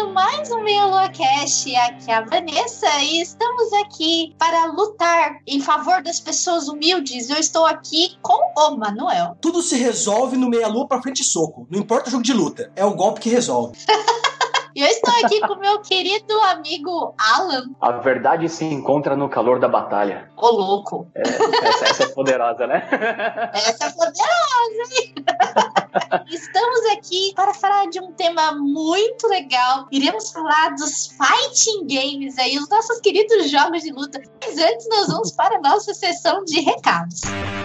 Começando mais um Meia Lua Cash. Aqui é a Vanessa e estamos aqui para lutar em favor das pessoas humildes. Eu estou aqui com o Manuel. Tudo se resolve no Meia Lua pra frente e soco. Não importa o jogo de luta, é o golpe que resolve. E eu estou aqui com meu querido amigo Alan. A verdade se encontra no calor da batalha. Ô, louco. É, essa, essa, é poderosa, né? Essa é poderosa, hein? Estamos aqui para falar de um tema muito legal. Iremos falar dos fighting games aí, os nossos queridos jogos de luta. Mas antes, nós vamos para a nossa sessão de recados. Muito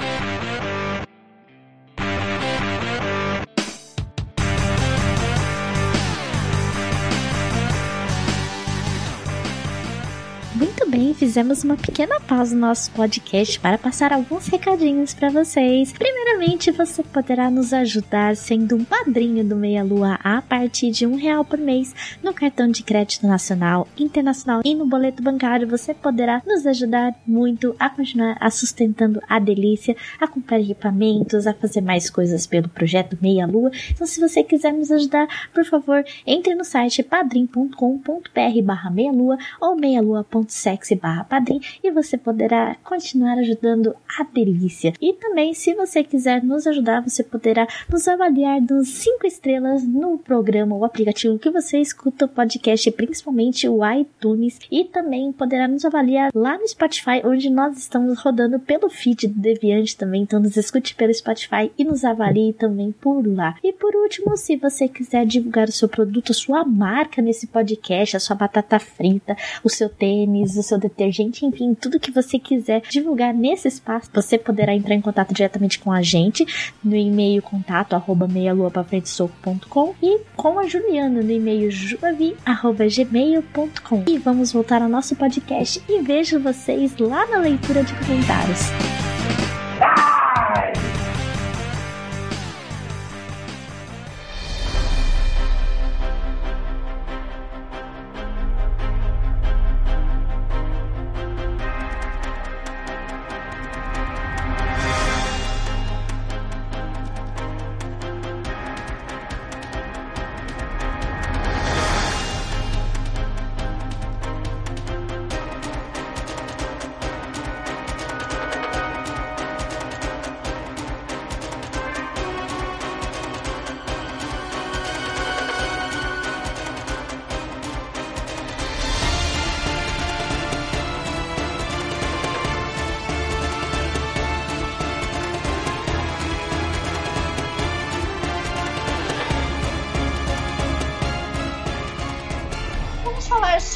fizemos uma pequena pausa no nosso podcast para passar alguns recadinhos para vocês. Primeiramente, você poderá nos ajudar sendo um padrinho do Meia Lua a partir de um real por mês no cartão de crédito nacional, internacional e no boleto bancário. Você poderá nos ajudar muito a continuar a sustentando a delícia, a comprar equipamentos, a fazer mais coisas pelo projeto Meia Lua. Então, se você quiser nos ajudar, por favor, entre no site padrim.com.br barra meia lua ou meialua.com sexy barra padrim e você poderá continuar ajudando a delícia. E também, se você quiser nos ajudar, você poderá nos avaliar dos 5 estrelas no programa, o aplicativo que você escuta o podcast, principalmente o iTunes, e também poderá nos avaliar lá no Spotify, onde nós estamos rodando pelo feed do Deviante também, então nos escute pelo Spotify e nos avalie também por lá. E por último, se você quiser divulgar o seu produto, a sua marca nesse podcast, a sua batata frita, o seu tênis, o seu detergente, enfim, tudo que você quiser divulgar nesse espaço, você poderá entrar em contato diretamente com a gente no e-mail contato arroba meialuapafrentesoco.com e com a Juliana no e-mail juavi@gmail.com. E vamos voltar ao nosso podcast e vejo vocês lá na leitura de comentários.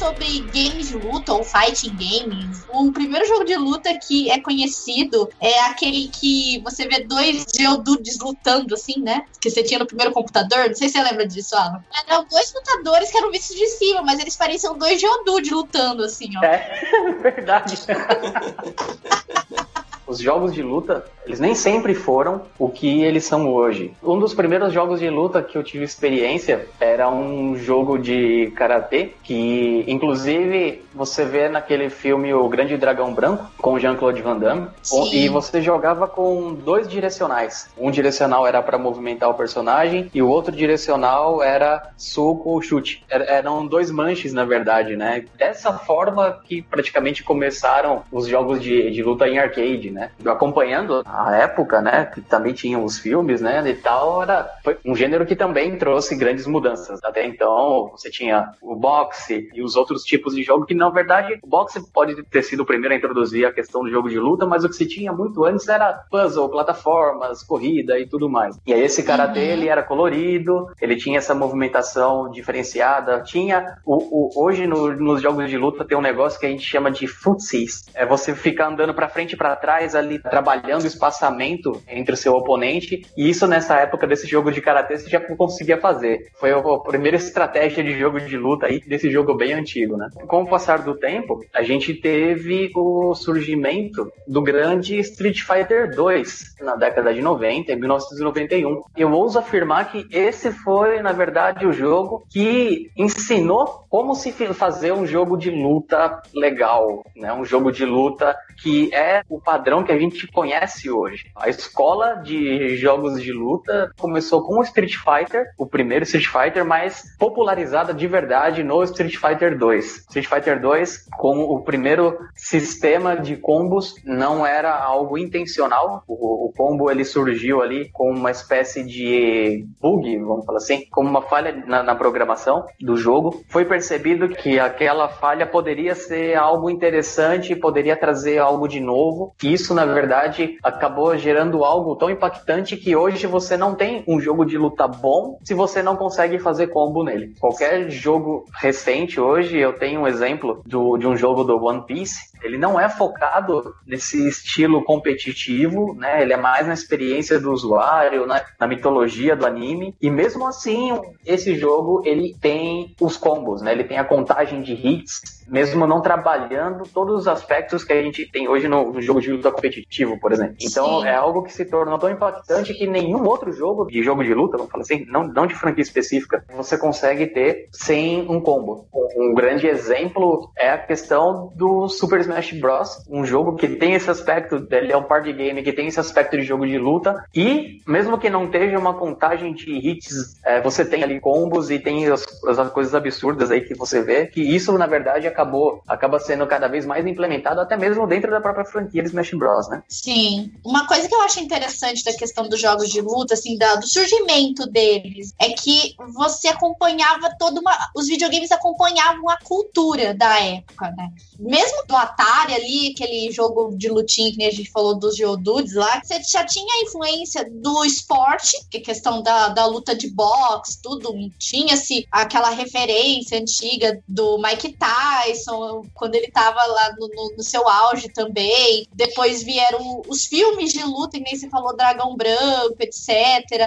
Sobre games de luta ou fighting games, o primeiro jogo de luta que é conhecido é aquele que você vê dois geodudes lutando, assim, né? Que você tinha no primeiro computador. Não sei se você lembra disso, Alan. Eram dois lutadores que eram vistos de cima, mas eles pareciam dois geodudes lutando, assim, ó. É, verdade. os jogos de luta, eles nem sempre foram o que eles são hoje. Um dos primeiros jogos de luta que eu tive experiência era um jogo de karatê que, inclusive, você vê naquele filme O Grande Dragão Branco com Jean-Claude Van Damme Sim. e você jogava com dois direcionais. Um direcional era para movimentar o personagem e o outro direcional era soco ou chute. Eram dois manches, na verdade, né? Dessa forma que praticamente começaram os jogos de, de luta em arcade, né? né? Acompanhando a a época, né, que também tinham os filmes, né, e tal, era foi um gênero que também trouxe grandes mudanças. Até então, você tinha o boxe e os outros tipos de jogo que, na verdade, o boxe pode ter sido o primeiro a introduzir a questão do jogo de luta, mas o que se tinha muito antes era puzzle, plataformas, corrida e tudo mais. E aí esse karatê, uhum. ele era colorido, ele tinha essa movimentação diferenciada, tinha o, o hoje no, nos jogos de luta tem um negócio que a gente chama de footsies. É você ficar andando para frente e para trás ali, trabalhando o espaçamento entre o seu oponente, e isso nessa época desse jogo de karatê você já conseguia fazer. Foi a primeira estratégia de jogo de luta aí desse jogo bem antigo, né? Com o passar do tempo, a gente teve o surgimento do grande Street Fighter 2 na década de 90, em 1991. Eu ouso afirmar que esse foi, na verdade, o jogo que ensinou como se fazer um jogo de luta legal, né? Um jogo de luta que é o padrão que a gente conhece hoje. A escola de jogos de luta começou com o Street Fighter, o primeiro Street Fighter, mas popularizada de verdade no Street Fighter 2. Street Fighter 2, com o primeiro sistema de combos, não era algo intencional. O, o combo ele surgiu ali com uma espécie de bug, vamos falar assim, como uma falha na, na programação do jogo. Foi percebido que aquela falha poderia ser algo interessante, poderia trazer algo de novo. Isso, na verdade, acabou gerando algo tão impactante que hoje você não tem um jogo de luta bom se você não consegue fazer combo nele. Qualquer jogo recente hoje, eu tenho um exemplo do, de um jogo do One Piece. Ele não é focado nesse estilo competitivo, né? Ele é mais na experiência do usuário, na, na mitologia do anime. E mesmo assim, esse jogo ele tem os combos, né? Ele tem a contagem de hits mesmo não trabalhando todos os aspectos que a gente tem hoje no, no jogo de luta competitivo, por exemplo. Então Sim. é algo que se tornou tão impactante que nenhum outro jogo de jogo de luta, vamos falar assim, não, não de franquia específica, você consegue ter sem um combo. Um, um grande exemplo é a questão do Super Smash Bros, um jogo que tem esse aspecto, ele é um party game que tem esse aspecto de jogo de luta e mesmo que não esteja uma contagem de hits, é, você tem ali combos e tem as, as coisas absurdas aí que você vê, que isso na verdade acabou acaba sendo cada vez mais implementado até mesmo dentro da própria franquia de Smash Bros, né? Sim. Uma coisa que eu acho interessante da questão dos jogos de luta, assim, da, do surgimento deles, é que você acompanhava toda uma. Os videogames acompanhavam a cultura da época, né? Mesmo do Atari ali, aquele jogo de lutinha que a gente falou dos Geodudes lá, você já tinha a influência do esporte, que é questão da, da luta de boxe, tudo. Tinha-se aquela referência antiga do Mike Tyson quando ele tava lá no, no, no, seu auge também. Depois vieram os filmes de luta, e nem se falou Dragão Branco, etc.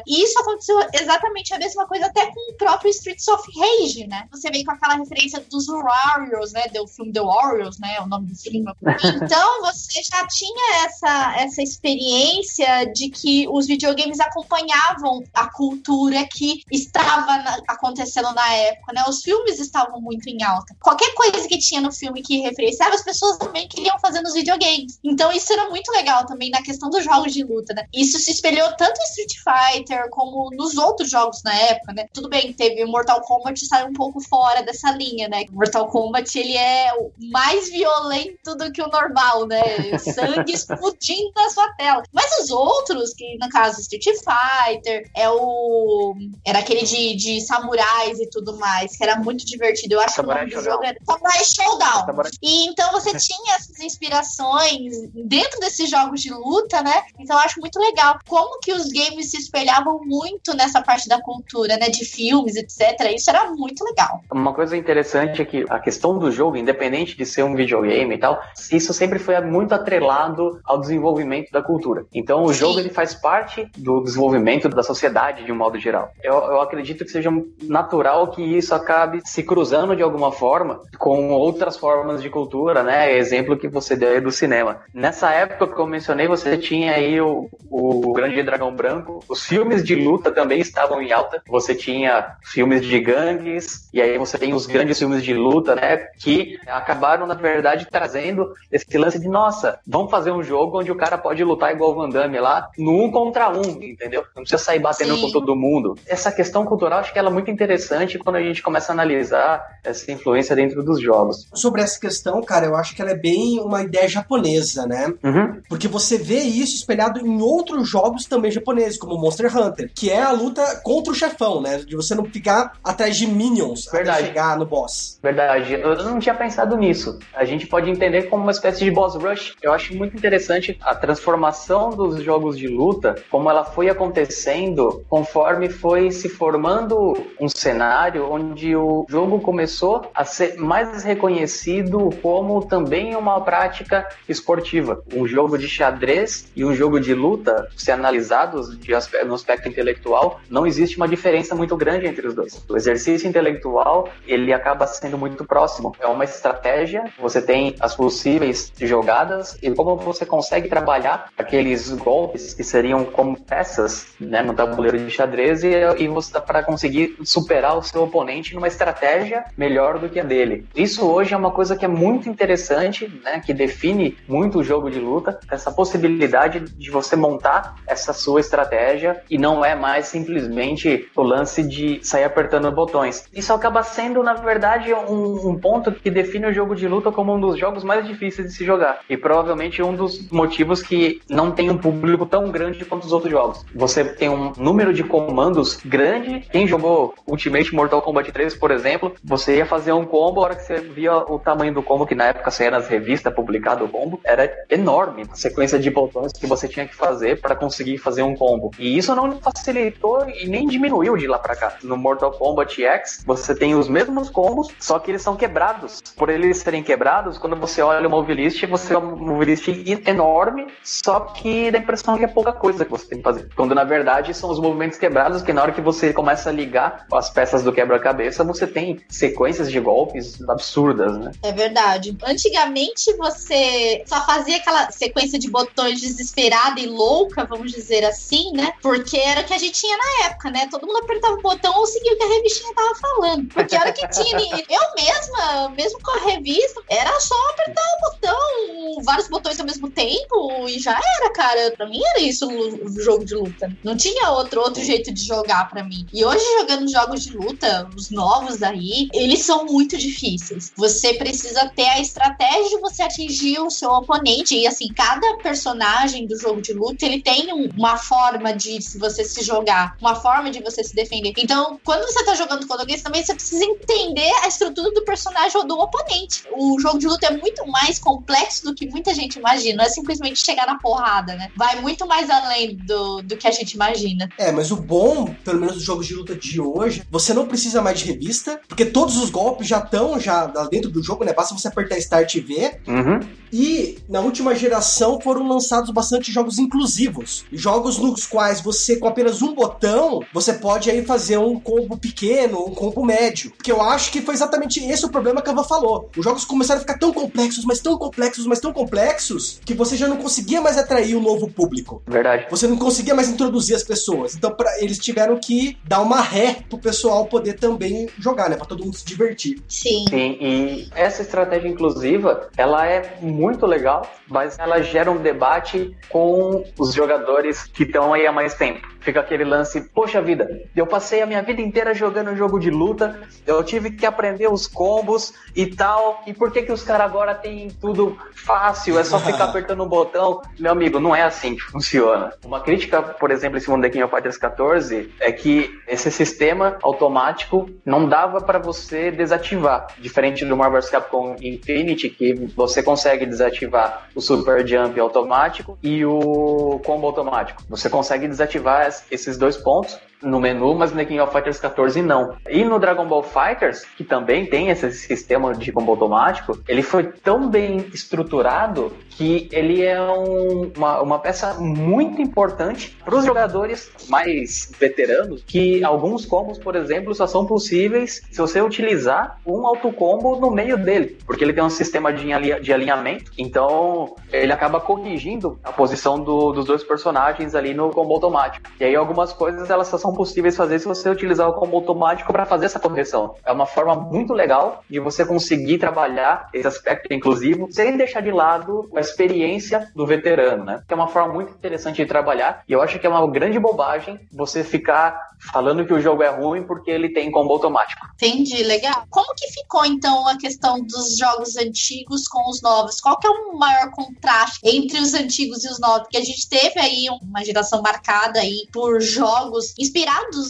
E isso aconteceu exatamente a mesma coisa até com o próprio Streets of Rage, né? Você vem com aquela referência dos Warriors, né? Do filme The Warriors, né? O nome do filme. Então você já tinha essa, essa experiência de que os videogames acompanhavam a cultura que estava na, acontecendo na época, né? Os filmes estavam muito em alta. Qualquer coisa que que tinha no filme que referenciava, as pessoas também queriam fazer nos videogames. Então isso era muito legal também na questão dos jogos de luta, né? Isso se espelhou tanto em Street Fighter como nos outros jogos na época, né? Tudo bem, teve Mortal Kombat sai um pouco fora dessa linha, né? Mortal Kombat ele é mais violento do que o normal, né? Sangue explodindo na sua tela. Mas os outros, que no caso Street Fighter, é o era aquele de, de samurais e tudo mais, que era muito divertido. Eu acho Samurai que o nome do jogo era Samurai Showdown. E então você tinha essas inspirações dentro desses jogos de luta, né? Então acho muito legal como que os games se espelhavam muito nessa parte da cultura, né? De filmes, etc. Isso era muito legal. Uma coisa interessante é que a questão do jogo, independente de ser um videogame e tal, isso sempre foi muito atrelado ao desenvolvimento da cultura. Então o jogo ele faz parte do desenvolvimento da sociedade de um modo geral. Eu, eu acredito que seja natural que isso acabe se cruzando de alguma forma com outras formas de cultura, né? Exemplo que você deu aí do cinema. Nessa época que eu mencionei, você tinha aí o, o Grande Dragão Branco, os filmes de luta também estavam em alta. Você tinha filmes de gangues, e aí você tem os grandes filmes de luta, né? Que acabaram, na verdade, trazendo esse lance de, nossa, vamos fazer um jogo onde o cara pode lutar igual o Van Damme lá, no um contra um, entendeu? Não precisa sair batendo Sim. com todo mundo. Essa questão cultural, acho que ela é muito interessante quando a gente começa a analisar essa influência dentro dos jogos. Sobre essa questão, cara, eu acho que ela é bem uma ideia japonesa, né? Uhum. Porque você vê isso espelhado em outros jogos também japoneses, como Monster Hunter, que é a luta contra o chefão, né? De você não ficar atrás de minions Verdade. até chegar no boss. Verdade. Eu não tinha pensado nisso. A gente pode entender como uma espécie de boss rush. Eu acho muito interessante a transformação dos jogos de luta, como ela foi acontecendo conforme foi se formando um cenário onde o jogo começou a ser mais reconhecido como também uma prática esportiva. Um jogo de xadrez e um jogo de luta, se analisados aspecto, no aspecto intelectual, não existe uma diferença muito grande entre os dois. O exercício intelectual, ele acaba sendo muito próximo. É uma estratégia, você tem as possíveis jogadas e como você consegue trabalhar aqueles golpes que seriam como peças né, no tabuleiro de xadrez e, e você para conseguir superar o seu oponente numa estratégia melhor do que a dele. Isso hoje é uma coisa que é muito interessante, né, que define muito o jogo de luta, essa possibilidade de você montar essa sua estratégia e não é mais simplesmente o lance de sair apertando botões. Isso acaba sendo, na verdade, um, um ponto que define o jogo de luta como um dos jogos mais difíceis de se jogar e provavelmente um dos motivos que não tem um público tão grande quanto os outros jogos. Você tem um número de comandos grande. Quem jogou Ultimate Mortal Kombat 3, por exemplo, você ia fazer um combo, a hora que você via o tamanho do combo, que na época saía nas revistas publicado o combo, era enorme a sequência de que você tinha que fazer para conseguir fazer um combo. E isso não facilitou e nem diminuiu de lá para cá. No Mortal Kombat X, você tem os mesmos combos, só que eles são quebrados. Por eles serem quebrados, quando você olha o move list, você é um move list enorme, só que dá a impressão que é pouca coisa que você tem que fazer. Quando na verdade são os movimentos quebrados que na hora que você começa a ligar as peças do quebra-cabeça, você tem sequências de golpes absurdas, né? É verdade. Antigamente você só fazia aquela sequência de botões desesperada e louca, vamos dizer assim, né? Porque era o que a gente tinha na época, né? Todo mundo apertava o botão ou seguia o que a revistinha tava falando. Porque era o que tinha. Eu mesma, mesmo com a revista, era só apertar o botão, vários botões ao mesmo tempo e já era, cara. Pra mim era isso o jogo de luta. Não tinha outro, outro jeito de jogar para mim. E hoje, jogando jogos de luta, os novos aí, eles são muito difíceis. Você precisa ter a estratégia de você atingir o seu oponente. E assim, cada personagem do jogo de luta, ele tem uma forma de você se jogar, uma forma de você se defender. Então, quando você tá jogando contra alguém, também você precisa entender a estrutura do personagem ou do oponente. O jogo de luta é muito mais complexo do que muita gente imagina. Não é simplesmente chegar na porrada, né? Vai muito mais além do, do que a gente imagina. É, mas o bom, pelo menos dos jogos de luta de hoje, você não precisa mais de revista, porque todos os golpes já estão já dentro do jogo, né? Basta você apertar Start e ver. Uhum. E na última geração foram lançados bastante jogos inclusivos. Jogos nos quais você, com apenas um botão, você pode aí fazer um combo pequeno, um combo médio. Porque eu acho que foi exatamente esse o problema que a Van falou. Os jogos começaram a ficar tão complexos, mas tão complexos, mas tão complexos, que você já não conseguia mais atrair um novo público. Verdade. Você não conseguia mais introduzir as pessoas. Então, pra, eles tiveram que dar uma ré pro pessoal poder também jogar, né? Pra todo mundo se divertir. Sim. Sim, e essa estratégia inclusiva, ela é muito legal, mas ela gera um debate com os jogadores que estão aí há mais tempo fica aquele lance, poxa vida, eu passei a minha vida inteira jogando um jogo de luta, eu tive que aprender os combos e tal, e por que que os caras agora têm tudo fácil, é só ficar apertando um botão? Meu amigo, não é assim que funciona. Uma crítica, por exemplo, em cima do King of Fighters 14 é que esse sistema automático não dava para você desativar, diferente do Marvel vs Capcom Infinity, que você consegue desativar o Super Jump automático e o combo automático. Você consegue desativar esses dois pontos no menu, mas no King of Fighters 14 não. E no Dragon Ball Fighters, que também tem esse sistema de combo automático, ele foi tão bem estruturado que ele é um, uma, uma peça muito importante para os jogadores mais veteranos, que alguns combos, por exemplo, só são possíveis se você utilizar um autocombo no meio dele, porque ele tem um sistema de, de alinhamento, então ele acaba corrigindo a posição do, dos dois personagens ali no combo automático. E aí algumas coisas elas só são possíveis fazer se você utilizar o combo automático para fazer essa correção. É uma forma muito legal de você conseguir trabalhar esse aspecto inclusivo sem deixar de lado a experiência do veterano, né? Que é uma forma muito interessante de trabalhar e eu acho que é uma grande bobagem você ficar falando que o jogo é ruim porque ele tem combo automático. Entendi, legal. Como que ficou então a questão dos jogos antigos com os novos? Qual que é o maior contraste entre os antigos e os novos? Porque a gente teve aí uma geração marcada aí por jogos inspirados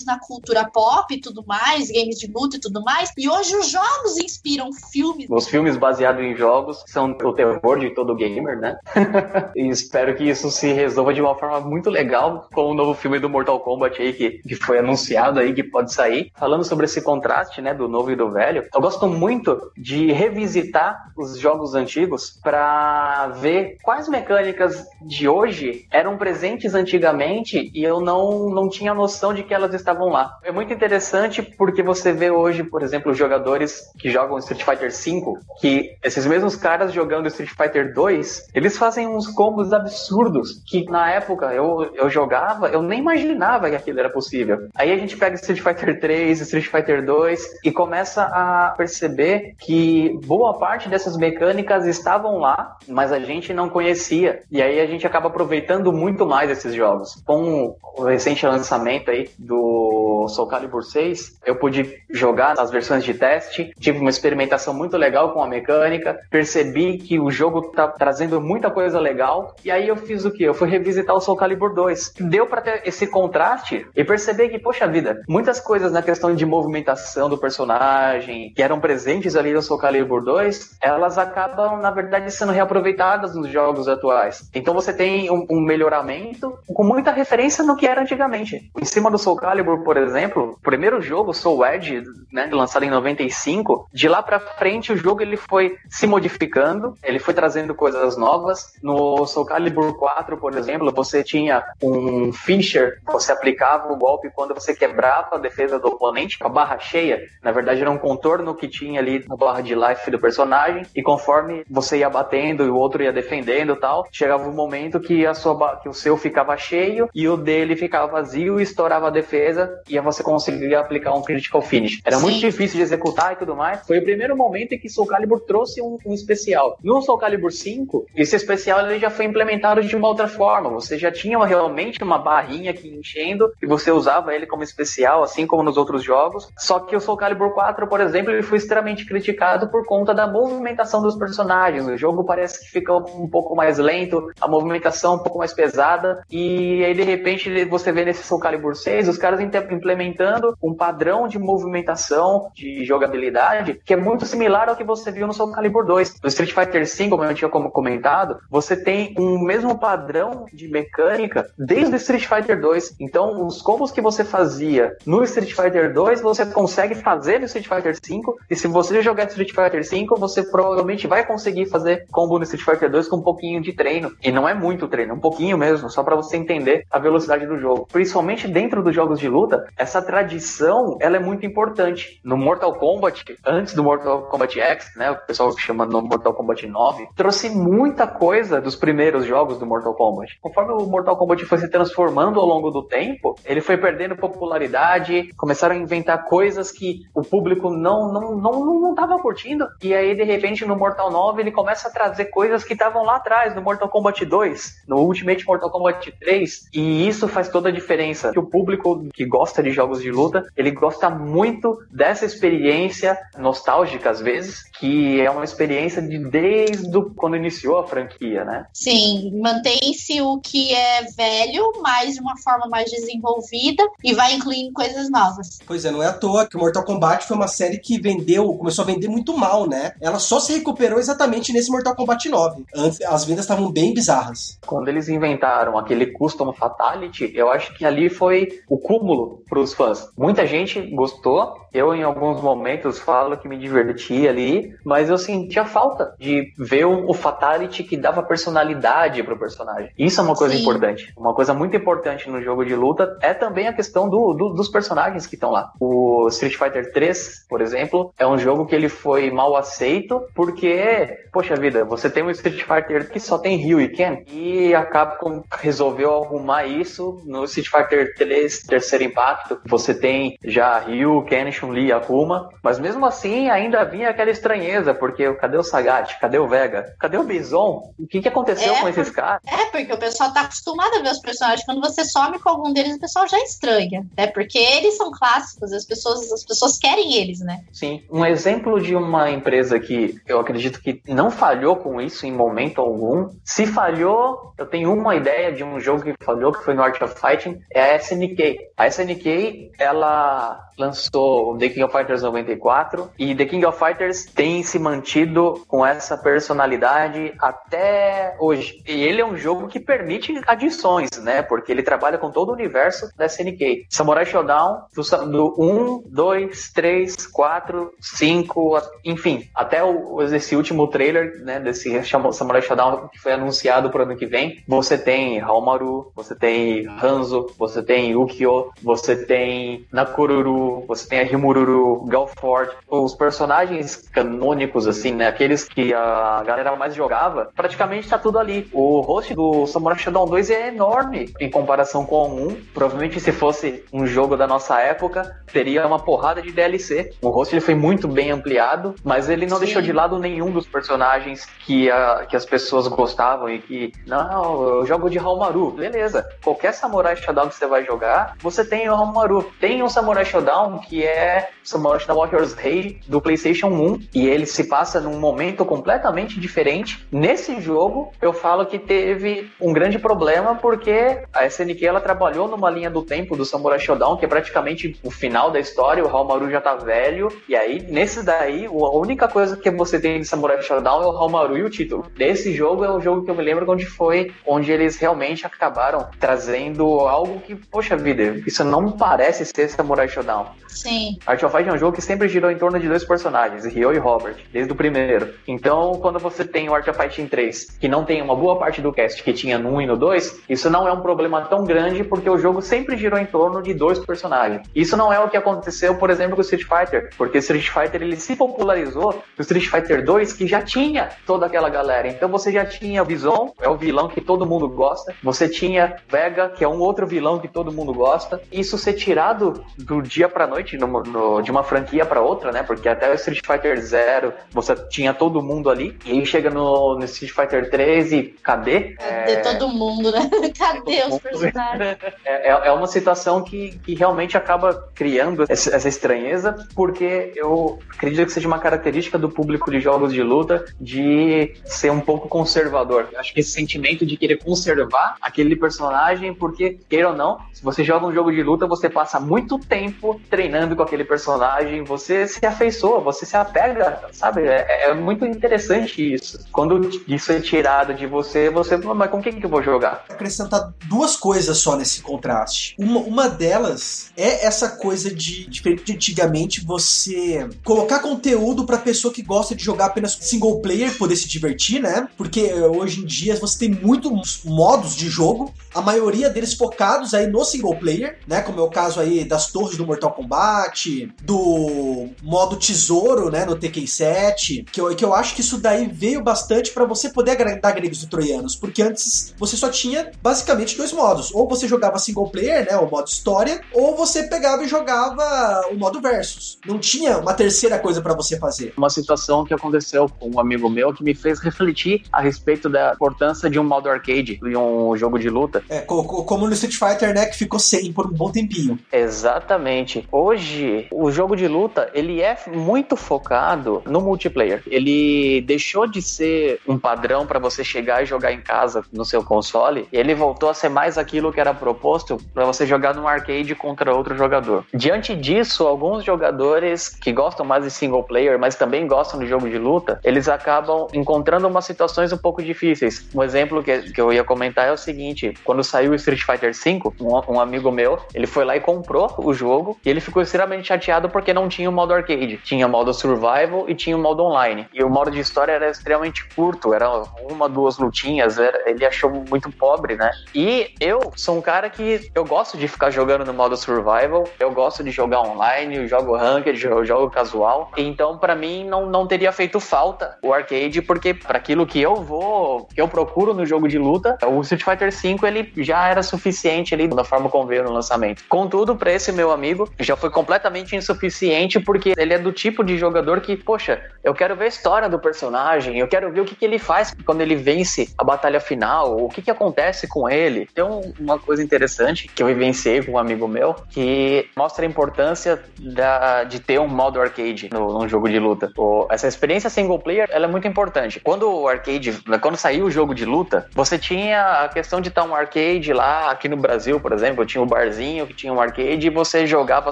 na cultura pop e tudo mais, games de luta e tudo mais, e hoje os jogos inspiram filmes. Os filmes baseados em jogos são o terror de todo gamer, né? e espero que isso se resolva de uma forma muito legal com o novo filme do Mortal Kombat aí que, que foi anunciado aí que pode sair. Falando sobre esse contraste, né, do novo e do velho, eu gosto muito de revisitar os jogos antigos para ver quais mecânicas de hoje eram presentes antigamente e eu não, não tinha noção de que elas estavam lá. É muito interessante porque você vê hoje, por exemplo, jogadores que jogam Street Fighter V, que esses mesmos caras jogando Street Fighter 2, eles fazem uns combos absurdos que na época eu, eu jogava, eu nem imaginava que aquilo era possível. Aí a gente pega Street Fighter 3, Street Fighter 2 e começa a perceber que boa parte dessas mecânicas estavam lá, mas a gente não conhecia. E aí a gente acaba aproveitando muito mais esses jogos. Com o recente lançamento aí do Soul Calibur 6, eu pude jogar as versões de teste, tive uma experimentação muito legal com a mecânica, percebi que o jogo tá trazendo muita coisa legal, e aí eu fiz o que? Eu fui revisitar o Soul Calibur 2. Deu para ter esse contraste e perceber que, poxa vida, muitas coisas na questão de movimentação do personagem, que eram presentes ali no Soul Calibur 2, elas acabam, na verdade, sendo reaproveitadas nos jogos atuais. Então você tem um, um melhoramento com muita referência no que era antigamente. Em cima do Soul Calibur, por exemplo, o primeiro jogo, Soul Edge, né, lançado em 95, de lá para frente o jogo ele foi se modificando, ele foi trazendo coisas novas. No Soul Calibur 4, por exemplo, você tinha um Fisher, você aplicava o golpe quando você quebrava a defesa do oponente, com a barra cheia. Na verdade, era um contorno que tinha ali na barra de life do personagem, e conforme você ia batendo e o outro ia defendendo tal, chegava um momento que, a sua, que o seu ficava cheio e o dele ficava vazio e estourava a defesa, e você conseguia aplicar um critical finish. Era Sim. muito difícil de executar e tudo mais. Foi o primeiro momento em que Soul Calibur trouxe um, um especial. No Soul Calibur 5, esse especial ele já foi implementado de uma outra forma. Você já tinha realmente uma barrinha aqui enchendo e você usava ele como especial, assim como nos outros jogos. Só que o Soul Calibur 4, por exemplo, ele foi extremamente criticado por conta da movimentação dos personagens. O jogo parece que fica um pouco mais lento, a movimentação um pouco mais pesada, e aí de repente você vê nesse Soul Calibur 6 os caras implementando um padrão de movimentação, de jogabilidade, que é muito similar ao que você viu no Soul Calibur 2. No Street Fighter 5, como eu tinha comentado, você tem um mesmo padrão de mecânica desde o Street Fighter 2. Então, os combos que você fazia no Street Fighter 2, você consegue fazer no Street Fighter 5. E se você jogar Street Fighter 5, você provavelmente vai conseguir fazer combo no Street Fighter 2 com um pouquinho de treino. E não é muito treino, é um pouquinho mesmo, só para você entender a velocidade do jogo. Principalmente dentro dos jogos de luta, essa tradição ela é muito importante. No Mortal Kombat, antes do Mortal Kombat X, né, o pessoal chama no Mortal Kombat 9, trouxe muita coisa dos primeiros jogos do Mortal Kombat. Conforme o Mortal Kombat foi se transformando ao longo do tempo, ele foi perdendo popularidade, começaram a inventar coisas que o público não não não não tava curtindo. E aí de repente no Mortal 9 ele começa a trazer coisas que estavam lá atrás no Mortal Kombat 2, no Ultimate Mortal Kombat 3, e isso faz toda a diferença. Que o público que gosta de jogos de luta, ele gosta muito dessa experiência nostálgica às vezes, que é uma experiência de desde quando iniciou a franquia, né? Sim, mantém-se o que é velho, mas de uma forma mais desenvolvida e vai incluindo coisas novas. Pois é, não é à toa que Mortal Kombat foi uma série que vendeu, começou a vender muito mal, né? Ela só se recuperou exatamente nesse Mortal Kombat 9. Antes, as vendas estavam bem bizarras. Quando eles inventaram aquele Custom Fatality, eu acho que ali foi o cúmulo para os fãs. Muita gente gostou, eu, em alguns momentos, falo que me diverti ali, mas eu sentia falta de ver o, o Fatality que dava personalidade pro personagem. Isso é uma coisa Sim. importante. Uma coisa muito importante no jogo de luta é também a questão do, do, dos personagens que estão lá. O Street Fighter 3, por exemplo, é um jogo que ele foi mal aceito porque, poxa vida, você tem um Street Fighter que só tem Ryu e Ken e a Capcom resolveu arrumar isso no Street Fighter 3 3, Terceiro Impacto, você tem já Ryu, Ken, Chun-Li, Akuma, mas mesmo assim ainda vinha aquela estranheza, porque cadê o Sagat? Cadê o Vega? Cadê o Bison? O que, que aconteceu é, com esses caras? É, porque o pessoal tá acostumado a ver os personagens. Quando você some com algum deles, o pessoal já estranha, né? Porque eles são clássicos, as pessoas, as pessoas querem eles, né? Sim. Um exemplo de uma empresa que eu acredito que não falhou com isso em momento algum. Se falhou, eu tenho uma ideia de um jogo que falhou, que foi no Art of Fighting, é a SNK. A SNK, ela lançou The King of Fighters 94 e The King of Fighters tem se mantido com essa personalidade até hoje. E ele é um jogo que permite adições, né? Porque ele trabalha com todo o universo da SNK. Samurai Shodown, do 1, 2, 3, 4, 5, enfim, até o, esse último trailer, né, desse Samurai Shodown que foi anunciado pro ano que vem, você tem Haomaru, você tem Hanzo, você tem Ukyo, você tem Nakururu, você tem a Rimururu, Galford, os personagens canônicos, assim, né? Aqueles que a galera mais jogava, praticamente tá tudo ali. O host do Samurai Shodown 2 é enorme em comparação com o 1. Provavelmente se fosse um jogo da nossa época, teria uma porrada de DLC. O host ele foi muito bem ampliado, mas ele não Sim. deixou de lado nenhum dos personagens que, a, que as pessoas gostavam e que, não, eu jogo de Haumaru. Beleza. Qualquer Samurai Shodown que você vai jogar, você tem o Haumaru. Tem um Samurai Shodown que é Samurai Shodown Warriors Rei do PlayStation 1, e ele se passa num momento completamente diferente. Nesse jogo, eu falo que teve um grande problema porque a SNK ela trabalhou numa linha do tempo do Samurai Shodown, que é praticamente o final da história, o Haomaru já tá velho, e aí nesse daí, a única coisa que você tem de Samurai Shodown é o Haomaru e o título. Desse jogo é o jogo que eu me lembro onde foi, onde eles realmente acabaram trazendo algo que, poxa vida, isso não parece ser Samurai Shodown. Sim. Art of Fight é um jogo que sempre girou em torno de dois personagens, Ryo e Robert, desde o primeiro. Então, quando você tem o Art of Fighting 3, que não tem uma boa parte do cast que tinha no 1 e no 2, isso não é um problema tão grande porque o jogo sempre girou em torno de dois personagens. Isso não é o que aconteceu, por exemplo, com o Street Fighter, porque o Street Fighter ele se popularizou no Street Fighter 2, que já tinha toda aquela galera. Então você já tinha o Bison, é o vilão que todo mundo gosta. Você tinha Vega, que é um outro vilão que todo mundo gosta. Isso ser tirado do dia pra noite no, no, de uma franquia para outra, né? Porque até o Street Fighter Zero você tinha todo mundo ali. E aí chega no, no Street Fighter 3 e cadê? Cadê é... todo mundo, né? Cadê os personagens? É, é, é, uma situação que, que realmente acaba criando essa, essa estranheza, porque eu acredito que seja uma característica do público de jogos de luta de ser um pouco conservador. Eu acho que esse sentimento de querer conservar aquele personagem, porque, queira ou não, se você joga um jogo de luta, você passa muito tempo treinando com aquele personagem, você se afeiçoa, você se apega, sabe? É, é muito interessante isso. Quando isso é tirado de você, você, mas com quem que eu vou jogar? Acrescentar duas coisas só nesse contraste. Uma, uma delas é essa coisa de, diferente de antigamente, você colocar conteúdo pra pessoa que gosta de jogar apenas single player, poder se divertir, né? Porque eh, hoje em dia você tem muitos modos de jogo, a maioria deles focados aí no single player, né? Como é o caso aí das torres do Mortal Kombat, do modo tesouro, né, no Tekken 7, que eu, que eu acho que isso daí veio bastante para você poder agradar gregos e troianos, porque antes você só tinha basicamente dois modos, ou você jogava single player, né, o modo história, ou você pegava e jogava o modo versus. Não tinha uma terceira coisa para você fazer. Uma situação que aconteceu com um amigo meu que me fez refletir a respeito da importância de um modo arcade em um jogo de luta. É, como no Street Fighter, né, que ficou sem por um bom tempinho. Exatamente. Hoje, o jogo de luta, ele é muito focado no multiplayer. Ele deixou de ser um padrão para você chegar e jogar em casa no seu console, ele voltou a ser mais aquilo que era proposto para você jogar no arcade contra outro jogador. Diante disso, alguns jogadores que gostam mais de single player, mas também gostam de jogo de luta, eles acabam encontrando umas situações um pouco difíceis. Um exemplo que, que eu ia comentar é o seguinte: quando saiu Street Fighter V, um, um amigo meu, ele foi lá e comprou o jogo e ele ficou extremamente chateado porque não tinha o modo arcade. Tinha o modo survival e tinha o modo online. E o modo de história era extremamente curto, era uma, duas lutinhas, era, ele achou muito pobre, né? E eu sou um cara que eu gosto de ficar jogando no modo survival, eu gosto de jogar online, eu jogo ranked, eu jogo casual. Então, para mim, não, não teria feito falta o arcade, porque para aquilo que eu vou, que eu procuro no jogo de luta, o Street Fighter V ele já era suficiente ali da forma Capcom veio no lançamento. Contudo, para esse meu amigo, já foi completamente insuficiente porque ele é do tipo de jogador que, poxa, eu quero ver a história do personagem, eu quero ver o que, que ele faz quando ele vence a batalha final, o que, que acontece com ele. Tem uma coisa interessante que eu vivenciei com um amigo meu que mostra a importância da, de ter um modo arcade no, num jogo de luta. O, essa experiência single player ela é muito importante. Quando o arcade, quando saiu o jogo de luta, você tinha a questão de estar um arcade lá, aqui no Brasil, por exemplo, tinha o um barzinho que tinha um arcade e você jogava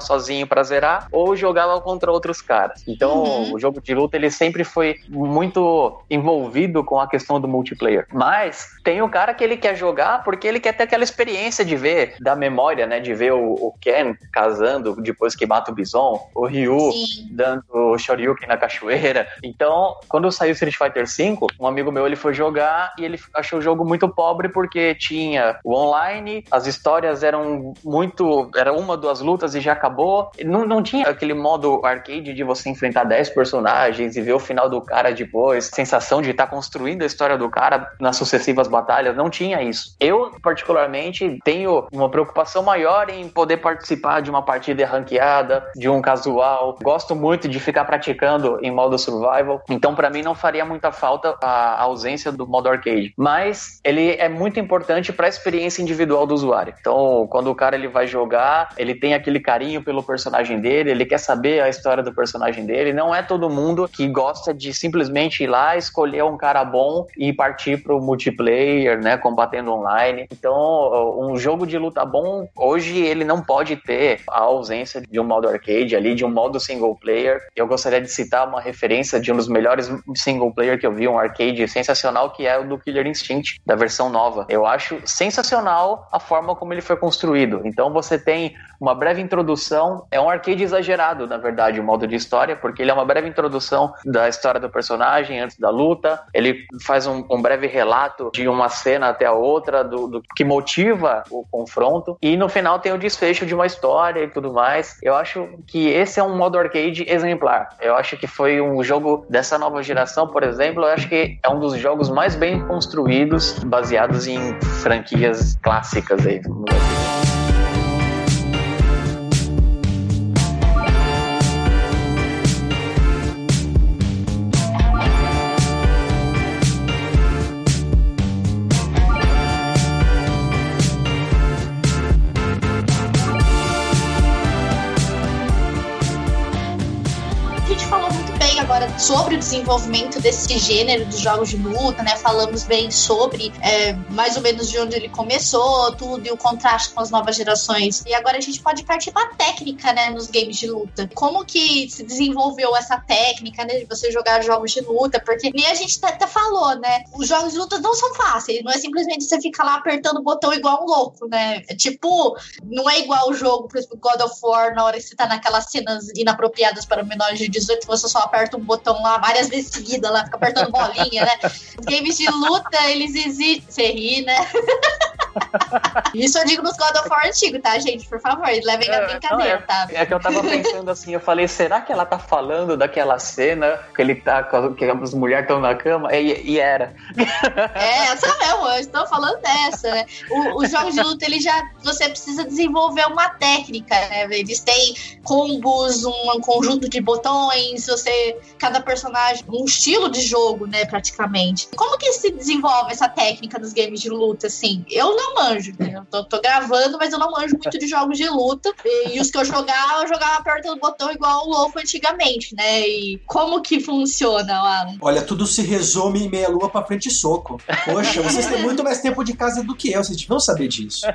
sozinho para zerar ou jogava contra outros caras. Então, uhum. o jogo de luta ele sempre foi muito envolvido com a questão do multiplayer. Mas tem o cara que ele quer jogar porque ele quer ter aquela experiência de ver da memória, né, de ver o, o Ken casando depois que mata o Bison, o Ryu Sim. dando o Shoryuken na cachoeira. Então, quando saiu Street Fighter V, um amigo meu ele foi jogar e ele achou o jogo muito pobre porque tinha o online, as histórias eram muito. Era uma, duas lutas e já acabou. Não, não tinha aquele modo arcade de você enfrentar 10 personagens e ver o final do cara depois, sensação de estar tá construindo a história do cara nas sucessivas batalhas. Não tinha isso. Eu, particularmente, tenho uma preocupação maior em poder participar de uma partida ranqueada, de um casual. Gosto muito de ficar praticando em modo survival. Então, para mim, não faria muita falta a ausência do modo arcade. Mas ele é muito importante para a experiência individual do usuário. Então, quando o cara ele vai jogar, ele tem aquele carinho pelo personagem dele, ele quer saber a história do personagem dele. Não é todo mundo que gosta de simplesmente ir lá, escolher um cara bom e partir pro multiplayer, né, combatendo online. Então, um jogo de luta bom, hoje ele não pode ter a ausência de um modo arcade ali, de um modo single player. Eu gostaria de citar uma referência de um dos melhores single player que eu vi, um arcade sensacional, que é o do Killer Instinct, da versão nova. Eu acho sensacional a forma como ele foi construído. Então você tem uma breve introdução, é um arcade exagerado, na verdade, o modo de história, porque ele é uma breve introdução da história do personagem antes da luta. Ele faz um, um breve relato de uma cena até a outra, do, do, que motiva o confronto. E no final tem o desfecho de uma história e tudo mais. Eu acho que esse é um modo arcade exemplar. Eu acho que foi um jogo dessa nova geração, por exemplo, eu acho que é um dos jogos mais bem construídos, baseados em franquias clássicas aí. Vamos dizer. Sobre o desenvolvimento desse gênero dos jogos de luta, né? Falamos bem sobre é, mais ou menos de onde ele começou, tudo, e o contraste com as novas gerações. E agora a gente pode partir para a técnica, né, nos games de luta. Como que se desenvolveu essa técnica, né, de você jogar jogos de luta? Porque nem a gente até falou, né? Os jogos de luta não são fáceis, não é simplesmente você ficar lá apertando o botão igual um louco, né? É tipo, não é igual o jogo, por exemplo, God of War, na hora que você tá naquelas cenas inapropriadas para menores de 18, você só aperta um botão lá várias vezes seguida, lá, fica apertando bolinha, né? Os games de luta, eles exigem. Você ri, né? Isso eu digo nos God of War antigo, tá, gente? Por favor, levem na é, brincadeira, é, tá? É que eu tava pensando assim, eu falei, será que ela tá falando daquela cena que ele tá, que as mulheres estão na cama? E, e, era. É, essa mesmo, eu estou falando dessa, né? Os jogos de luta, ele já, você precisa desenvolver uma técnica, né? Eles têm combos, um conjunto de botões, você, cada personagem, um estilo de jogo, né, praticamente. Como que se desenvolve essa técnica dos games de luta, assim? Eu não manjo, né? Eu tô, tô gravando, mas eu não manjo muito de jogos de luta. E, e os que eu jogava, eu jogava apertando o botão igual o louco antigamente, né? E como que funciona, Alan? Olha, tudo se resume em meia lua pra frente e soco. Poxa, vocês têm muito mais tempo de casa do que eu, vocês deviam saber disso.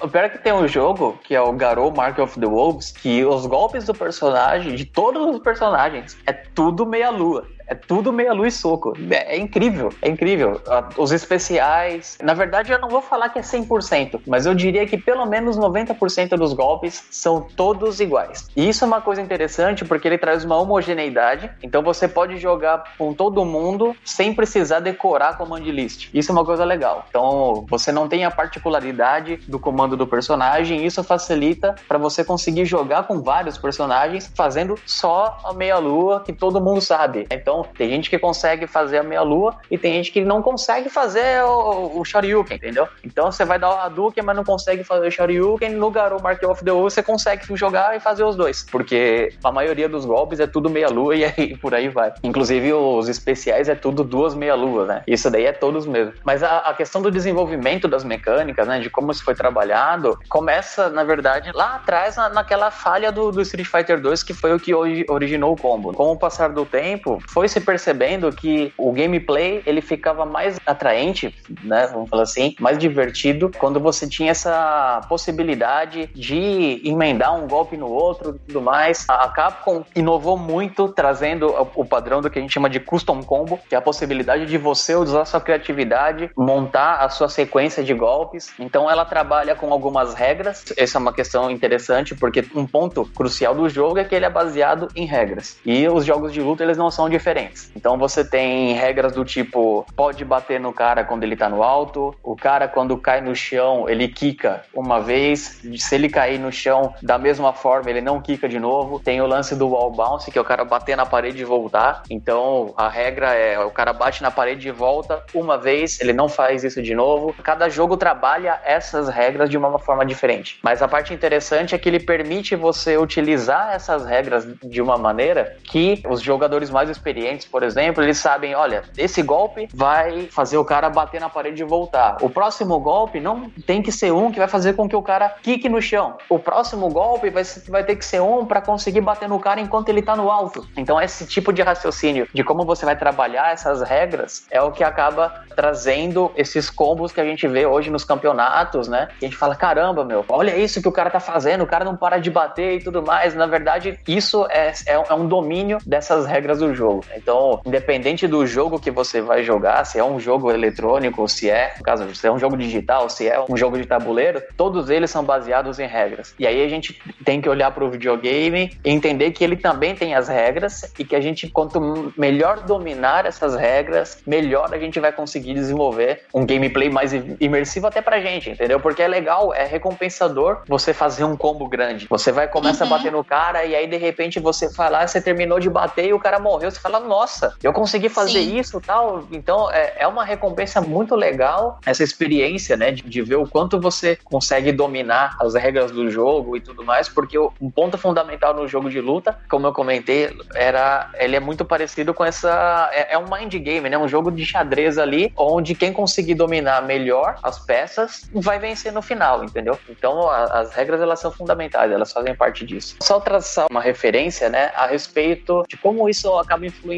O pior é que tem um jogo, que é o Garou Mark of the Wolves, que os golpes do personagem, de todos os personagens, é tudo meia lua. É tudo meia luz soco. É, é, incrível, é incrível. Os especiais, na verdade eu não vou falar que é 100%, mas eu diria que pelo menos 90% dos golpes são todos iguais. E isso é uma coisa interessante porque ele traz uma homogeneidade, então você pode jogar com todo mundo sem precisar decorar command list. Isso é uma coisa legal. Então você não tem a particularidade do comando do personagem, isso facilita para você conseguir jogar com vários personagens fazendo só a meia lua que todo mundo sabe. Então Tem gente que consegue fazer a meia-lua e tem gente que não consegue fazer o, o Shoryuken, entendeu? Então, você vai dar o Hadouken, mas não consegue fazer o Shoryuken. No Garou Mark of the Wolf, você consegue jogar e fazer os dois, porque a maioria dos golpes é tudo meia-lua e aí por aí vai. Inclusive, os especiais é tudo duas meia-luas, né? Isso daí é todos mesmo. Mas a, a questão do desenvolvimento das mecânicas, né, de como isso foi trabalhado, começa, na verdade, lá atrás, na, naquela falha do, do Street Fighter 2, que foi o que originou o combo. Com o passar do tempo, foi se percebendo que o gameplay ele ficava mais atraente, né, vamos falar assim, mais divertido quando você tinha essa possibilidade de emendar um golpe no outro tudo mais. A Capcom inovou muito trazendo o padrão do que a gente chama de custom combo, que é a possibilidade de você usar sua criatividade, montar a sua sequência de golpes. Então ela trabalha com algumas regras. Essa é uma questão interessante porque um ponto crucial do jogo é que ele é baseado em regras. E os jogos de luta eles não são diferentes. Então você tem regras do tipo pode bater no cara quando ele tá no alto, o cara quando cai no chão, ele quica uma vez, se ele cair no chão da mesma forma, ele não quica de novo. Tem o lance do wall bounce, que é o cara bater na parede e voltar. Então a regra é o cara bate na parede e volta uma vez, ele não faz isso de novo. Cada jogo trabalha essas regras de uma forma diferente. Mas a parte interessante é que ele permite você utilizar essas regras de uma maneira que os jogadores mais experientes, por exemplo, eles sabem, olha, esse golpe vai fazer o cara bater na parede e voltar. O próximo golpe não tem que ser um que vai fazer com que o cara quique no chão. O próximo golpe vai, vai ter que ser um para conseguir bater no cara enquanto ele tá no alto. Então esse tipo de raciocínio de como você vai trabalhar essas regras é o que acaba trazendo esses combos que a gente vê hoje nos campeonatos, né? E a gente fala, caramba, meu, olha isso que o cara tá fazendo, o cara não para de bater e tudo mais. Na verdade, isso é, é, é um domínio dessas regras do jogo. Então, independente do jogo que você vai jogar, se é um jogo eletrônico, se é, no caso, se é um jogo digital, se é um jogo de tabuleiro, todos eles são baseados em regras. E aí a gente tem que olhar para o videogame e entender que ele também tem as regras e que a gente, quanto melhor dominar essas regras, melhor a gente vai conseguir desenvolver um gameplay mais imersivo até pra gente, entendeu? Porque é legal, é recompensador você fazer um combo grande. Você vai, começa uhum. a bater no cara e aí de repente você fala, você terminou de bater e o cara morreu. Você fala, nossa, eu consegui fazer Sim. isso tal. Então é, é uma recompensa muito legal essa experiência, né? De, de ver o quanto você consegue dominar as regras do jogo e tudo mais, porque um ponto fundamental no jogo de luta, como eu comentei, era ele é muito parecido com essa é, é um mind game, né? Um jogo de xadrez ali, onde quem conseguir dominar melhor as peças vai vencer no final, entendeu? Então a, as regras elas são fundamentais, elas fazem parte disso. Só traçar uma referência, né, a respeito de como isso acaba influenciando,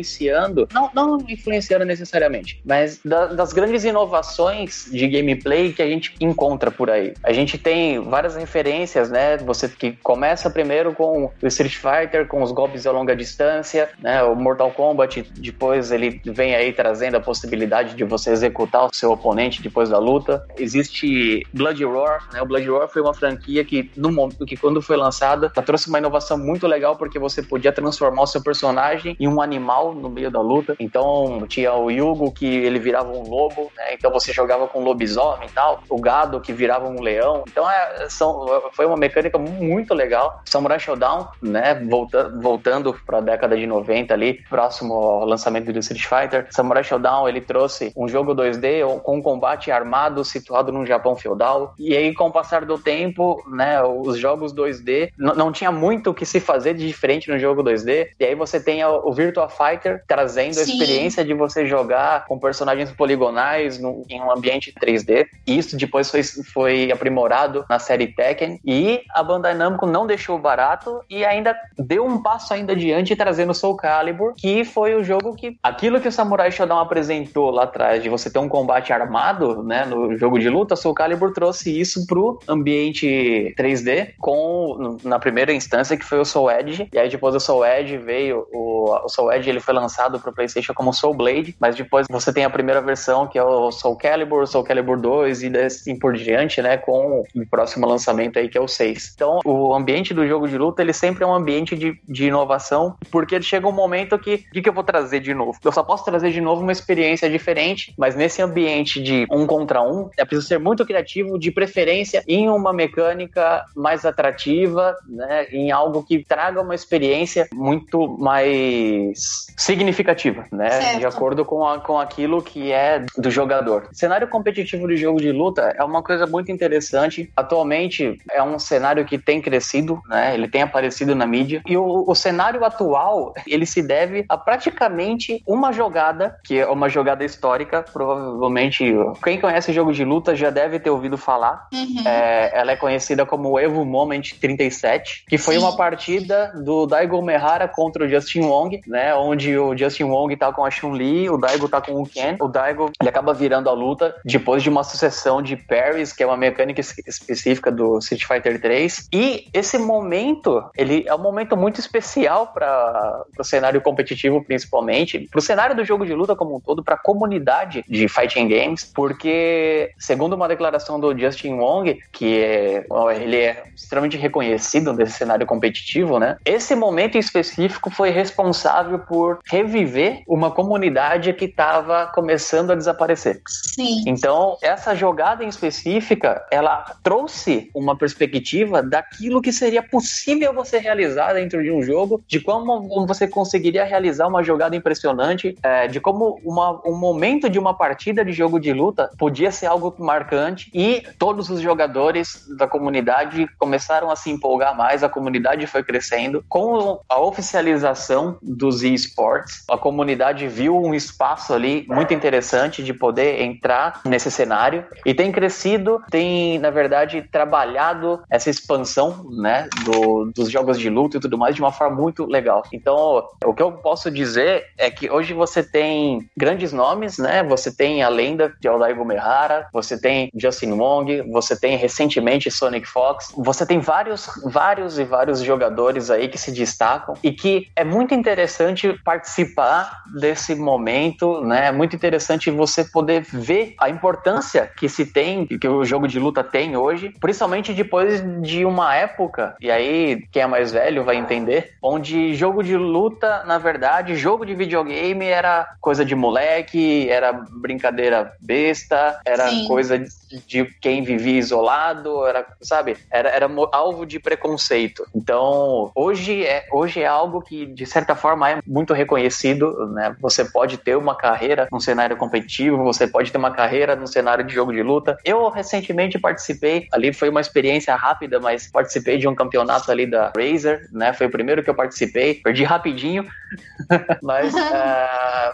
não, não influenciando necessariamente, mas da, das grandes inovações de gameplay que a gente encontra por aí. A gente tem várias referências, né? Você que começa primeiro com o Street Fighter, com os golpes a longa distância, né? O Mortal Kombat, depois ele vem aí trazendo a possibilidade de você executar o seu oponente depois da luta. Existe Blood Roar, né? O Blood Roar foi uma franquia que, no que quando foi lançada, trouxe uma inovação muito legal porque você podia transformar o seu personagem em um animal no meio da luta. Então tinha o Yugo que ele virava um lobo, né? Então você jogava com lobisomem e tal. O gado que virava um leão. Então é, são, foi uma mecânica muito legal. Samurai Showdown, né? Volta, voltando para a década de 90 ali, próximo ao lançamento do Street Fighter. Samurai Showdown ele trouxe um jogo 2D com um combate armado situado num Japão feudal. E aí, com o passar do tempo, né? Os jogos 2D não tinha muito o que se fazer de diferente no jogo 2D. E aí você tem o Virtua Fighter trazendo Sim. a experiência de você jogar com personagens poligonais no, em um ambiente 3D. Isso depois foi, foi aprimorado na série Tekken. E a Bandai Namco não deixou barato e ainda deu um passo ainda adiante trazendo Soul Calibur, que foi o jogo que aquilo que o Samurai Shodown apresentou lá atrás de você ter um combate armado, né, no jogo de luta, Soul Calibur trouxe isso pro ambiente 3D com na primeira instância que foi o Soul Edge, e aí depois o Soul Edge veio o, o Soul Edge ele foi lançado pro PlayStation como Soul Blade, mas depois você tem a primeira versão que é o Soul Calibur, Soul Calibur 2 e assim por diante, né, com o próximo lançamento aí que é o 6. Então, o ambiente do jogo de luta, ele sempre é um ambiente de, de inovação, porque chega um momento que o que eu vou trazer de novo? Eu só posso trazer de novo uma experiência diferente, mas nesse ambiente de um contra um, é preciso ser muito criativo, de preferência em uma mecânica mais atrativa, né, em algo que traga uma experiência muito mais significativa, né? Certo. De acordo com, a, com aquilo que é do jogador. O cenário competitivo de jogo de luta é uma coisa muito interessante. Atualmente é um cenário que tem crescido, né? Ele tem aparecido na mídia. E o, o cenário atual, ele se deve a praticamente uma jogada, que é uma jogada histórica, provavelmente quem conhece jogo de luta já deve ter ouvido falar. Uhum. É, ela é conhecida como Evo Moment 37, que foi Sim. uma partida do Daigo Mehara contra o Justin Wong, né? Onde o Justin Wong tá com a Chun-Li, o Daigo tá com o Ken. O Daigo ele acaba virando a luta depois de uma sucessão de parries, que é uma mecânica específica do Street Fighter 3. E esse momento, ele é um momento muito especial para o cenário competitivo, principalmente, para o cenário do jogo de luta como um todo, para a comunidade de fighting games, porque segundo uma declaração do Justin Wong, que é, ele é extremamente reconhecido nesse cenário competitivo, né? Esse momento em específico foi responsável por reviver uma comunidade que estava começando a desaparecer. Sim. Então, essa jogada em específica, ela trouxe uma perspectiva daquilo que seria possível você realizar dentro de um jogo, de como você conseguiria realizar uma jogada impressionante, é, de como uma, um momento de uma partida de jogo de luta podia ser algo marcante e todos os jogadores da comunidade começaram a se empolgar mais, a comunidade foi crescendo. Com a oficialização dos esports, a comunidade viu um espaço ali muito interessante de poder entrar nesse cenário e tem crescido, tem, na verdade, trabalhado essa expansão né, do, dos jogos de luta e tudo mais de uma forma muito legal. Então, o que eu posso dizer é que hoje você tem grandes nomes, né? Você tem a lenda de Aldaigo Mehara, você tem Justin Wong, você tem recentemente Sonic Fox, você tem vários, vários e vários jogadores aí que se destacam e que é muito interessante participar desse momento, né? É muito interessante você poder ver a importância que se tem, que o jogo de luta tem hoje, principalmente depois de uma época, e aí quem é mais velho vai entender, onde jogo de luta, na verdade, jogo de videogame era coisa de moleque, era brincadeira besta, era Sim. coisa de quem vivia isolado, era, sabe, era, era alvo de preconceito. Então, hoje é, hoje é algo que, de certa forma, é muito reconhecido, né? Você pode ter uma carreira num cenário competitivo, você pode ter uma carreira num cenário de jogo de luta. Eu recentemente participei, ali foi uma experiência rápida, mas participei de um campeonato ali da Razer, né? Foi o primeiro que eu participei, perdi rapidinho, mas uh,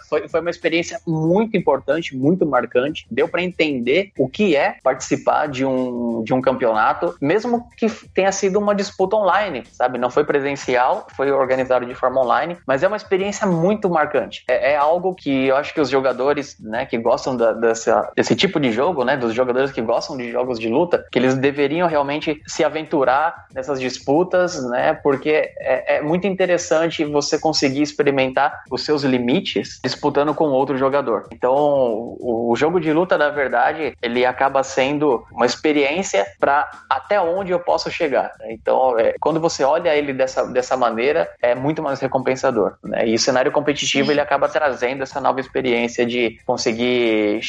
foi, foi uma experiência muito importante, muito marcante. Deu para entender o que é participar de um, de um campeonato, mesmo que tenha sido uma disputa online, sabe? Não foi presencial, foi organizado de forma online, mas é uma experiência muito marcante. É, é algo que eu acho que os jogadores, né, que gostam da, dessa, desse tipo de jogo, né, dos jogadores que gostam de jogos de luta, que eles deveriam realmente se aventurar nessas disputas, né, porque é, é muito interessante você conseguir experimentar os seus limites disputando com outro jogador. Então, o, o jogo de luta, na verdade, ele acaba sendo uma experiência para até onde eu posso chegar. Então, é, quando você olha ele dessa, dessa maneira, é muito mais recompensador. Né? E o cenário competitivo ele acaba trazendo essa nova experiência de conseguir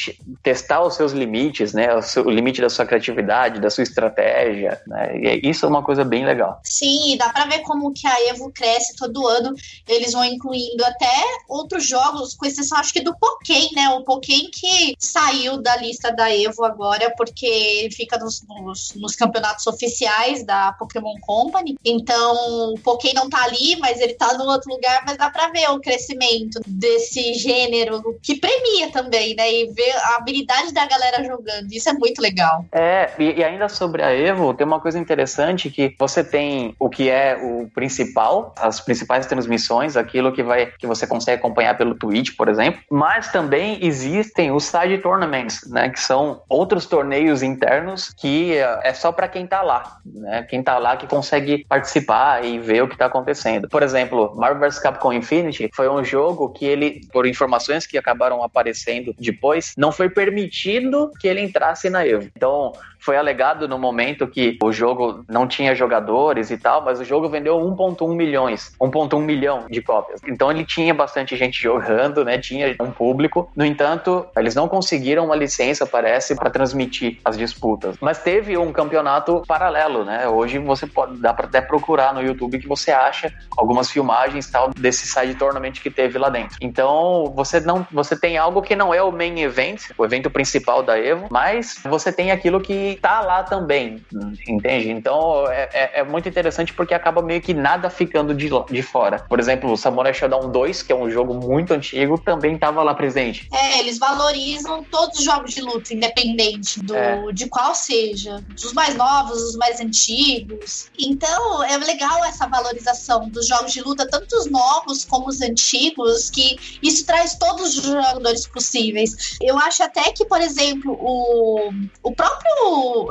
testar os seus limites, né? O, seu, o limite da sua criatividade, da sua estratégia. Né? E isso é uma coisa bem legal. Sim, dá para ver como que a Evo cresce todo ano. Eles vão incluindo até outros jogos, com exceção acho que do Pokémon, né? O Pokémon que saiu da lista da Evo agora, porque fica nos, nos, nos campeonatos oficiais da Pokémon Company. Então, o Pokémon não tá ali, mas ele tá no outro lugar, mas dá pra ver o crescimento desse gênero que premia também, né? E ver a habilidade da galera jogando. Isso é muito legal. É, e, e ainda sobre a Evo, tem uma coisa interessante que você tem o que é o principal, as principais transmissões, aquilo que vai que você consegue acompanhar pelo Twitch, por exemplo, mas também existem os side tournaments, né, que são outros torneios internos que é só para quem tá lá, né? Quem tá lá que consegue participar e ver o que tá acontecendo. Por exemplo, Marvel vs Capcom Infinity foi um jogo que ele, por informações que acabaram aparecendo depois, não foi permitido que ele entrasse na Evo. Então, foi alegado no momento que o jogo não tinha jogadores e tal, mas o jogo vendeu 1.1 milhões, 1.1 milhão de cópias. Então ele tinha bastante gente jogando, né? Tinha um público. No entanto, eles não conseguiram uma licença, parece, para transmitir as disputas. Mas teve um campeonato paralelo, né? Hoje você pode dá para até procurar no YouTube que você acha algumas filmagens tal desse side tournament que teve lá dentro. Então, você não você tem algo que não é o main event, o evento principal da Evo, mas você tem aquilo que tá lá também, entende? Então, é, é, é muito interessante porque acaba meio que nada ficando de, de fora. Por exemplo, o Samurai Shodown 2, que é um jogo muito antigo, também estava lá presente. É, eles valorizam todos os jogos de luta, independente do, é. de qual seja. Dos mais novos, dos mais antigos. Então, é legal essa valorização dos jogos de luta, tanto os novos como os antigos, que isso traz todos os jogadores possíveis. Eu acho até que, por exemplo, o, o próprio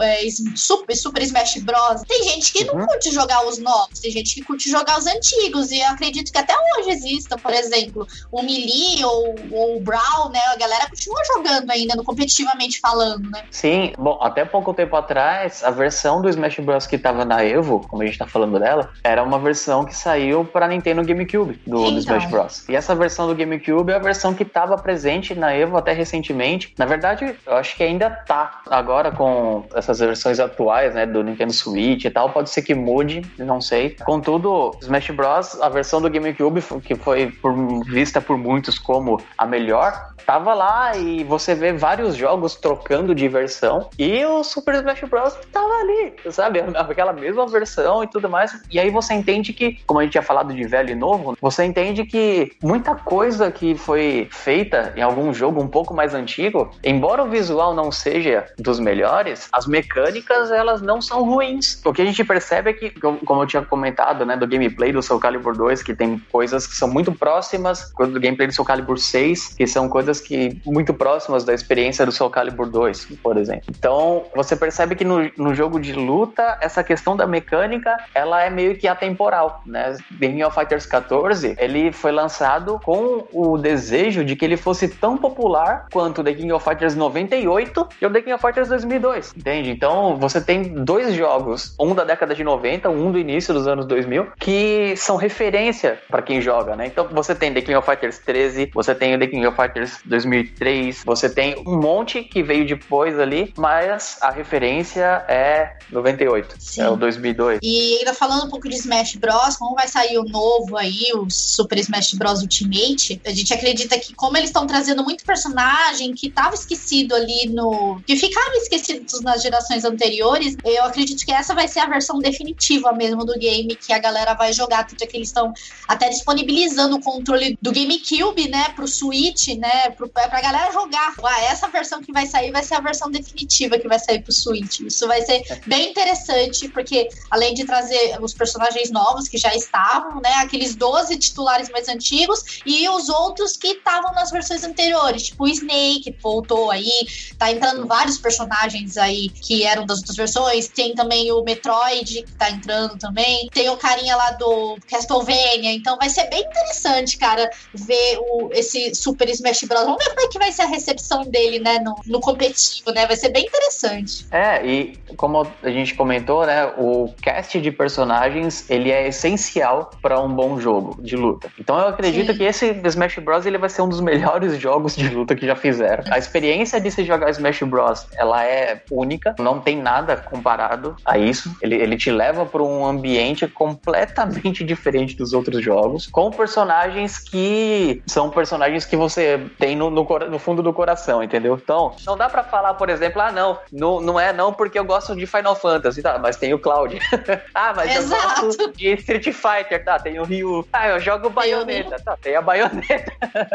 é, Super, Super Smash Bros. Tem gente que não uhum. curte jogar os novos, tem gente que curte jogar os antigos, e eu acredito que até hoje exista, por exemplo, o Melee ou, ou o Brawl, né? A galera continua jogando ainda, no competitivamente falando, né? Sim, bom, até pouco tempo atrás, a versão do Smash Bros. que tava na Evo, como a gente tá falando dela, era uma versão que saiu pra Nintendo GameCube do, então. do Smash Bros. E essa versão do GameCube é a versão que tava presente na Evo até recentemente. Na verdade, eu acho que ainda tá. Agora com essas versões atuais, né, do Nintendo Switch e tal, pode ser que mude, não sei. Contudo, Smash Bros, a versão do GameCube, que foi por, vista por muitos como a melhor, tava lá e você vê vários jogos trocando de versão e o Super Smash Bros tava ali, sabe? Aquela mesma versão e tudo mais. E aí você entende que, como a gente tinha falado de velho e novo, você entende que muita coisa que foi feita em algum jogo um pouco mais antigo, embora o visual não seja dos melhores, as mecânicas elas não são ruins. O que a gente percebe é que, como eu tinha comentado, né, do gameplay do Soul Calibur 2, que tem coisas que são muito próximas do gameplay do Soul Calibur 6, que são coisas que muito próximas da experiência do Soul Calibur 2, por exemplo. Então, você percebe que no, no jogo de luta, essa questão da mecânica, ela é meio que atemporal, né? The King of Fighters 14, ele foi lançado com o desejo de que ele fosse tão popular quanto The King of Fighters 98 e o The King of Fighters 2002, entende? Então, você tem dois jogos, um da década de 90, um do início dos anos 2000, que são referência para quem joga, né? Então, você tem The King of Fighters 13, você tem The King of Fighters 2003, você tem um monte que veio depois ali, mas a referência é 98, Sim. é o 2002. E ainda falando um pouco de Smash Bros, como vai sair o novo aí, o Super Smash Bros Ultimate, a gente acredita que como eles estão trazendo muito personagem que tava esquecido ali no... que ficaram esquecidos nas gerações anteriores, eu acredito que essa vai ser a versão definitiva mesmo do game que a galera vai jogar, tanto é que eles estão até disponibilizando o controle do GameCube, né, pro Switch, né, pro, pra galera jogar. Ah, essa versão que vai sair vai ser a versão definitiva que vai sair pro Switch. Isso vai ser bem interessante, porque além de trazer os personagens novos que já estavam, né, aqueles 12 titulares mais antigos e os outros que estavam nas versões anteriores, tipo o Snake voltou aí, tá entrando vários personagens aí que eram das outras versões, tem também o Metroid que tá entrando também, tem o carinha lá do Castlevania, então vai ser bem interessante, cara, ver o, esse Super Smash Bros. Vamos ver como é que vai ser a recepção dele, né, no, no competitivo, né? Vai ser bem interessante. É, e como a gente comentou, né, o cast de personagens, ele é essencial para um bom jogo de luta. Então eu acredito Sim. que esse Smash Bros. ele vai ser um dos melhores jogos de luta que já fizeram. A experiência de se jogar Smash Bros. ela é única, não tem nada comparado a isso. Ele, ele te leva para um ambiente completamente diferente dos outros jogos, com personagens que são personagens que você tem no, no, no fundo do coração, entendeu? Então, não dá para falar, por exemplo, ah, não, não, não é não porque eu gosto de Final Fantasy, tá? Mas tem o Cloud. ah, mas Exato. eu gosto de Street Fighter, tá? Tem o Ryu. Ah, eu jogo Bayonetta, tá? Tem a Bayonetta.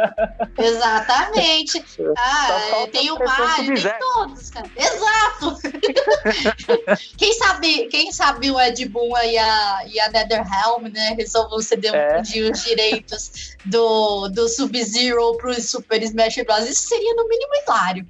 Exatamente. Ah, tem o Mario, tem todos, cara. Exato. quem sabe, quem sabe o Ed Boon e a, e a NetherRealm, né, resolvam ceder é. um dia os direitos do, do Sub-Zero pro Super Smash Bros. Isso seria no mínimo hilário.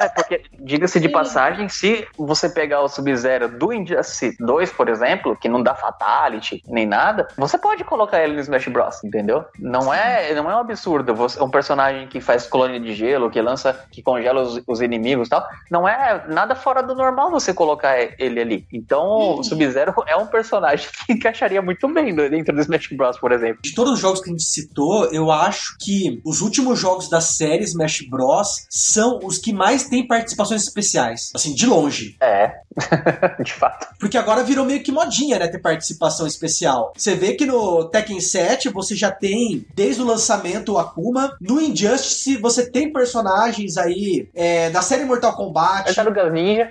É porque, diga-se de passagem, se você pegar o Sub-Zero do Injustice 2, por exemplo, que não dá Fatality nem nada, você pode colocar ele no Smash Bros, entendeu? Não é, não é um absurdo. Você, um personagem que faz colônia de gelo, que lança, que congela os, os inimigos e tal, não é nada fora do normal você colocar ele ali. Então, o Sub-Zero é um personagem que encaixaria muito bem dentro do Smash Bros, por exemplo. De todos os jogos que a gente citou, eu acho que os últimos jogos da série Smash Bros são os que mais têm participações especiais. Assim, de longe. É, de fato. Porque agora virou meio que modinha, né, ter participação especial. Você vê que no Tekken 7 você já tem, desde o lançamento, o Akuma. No Injustice você tem personagens aí é, da série Mortal Kombat. Tartaruga Ninja.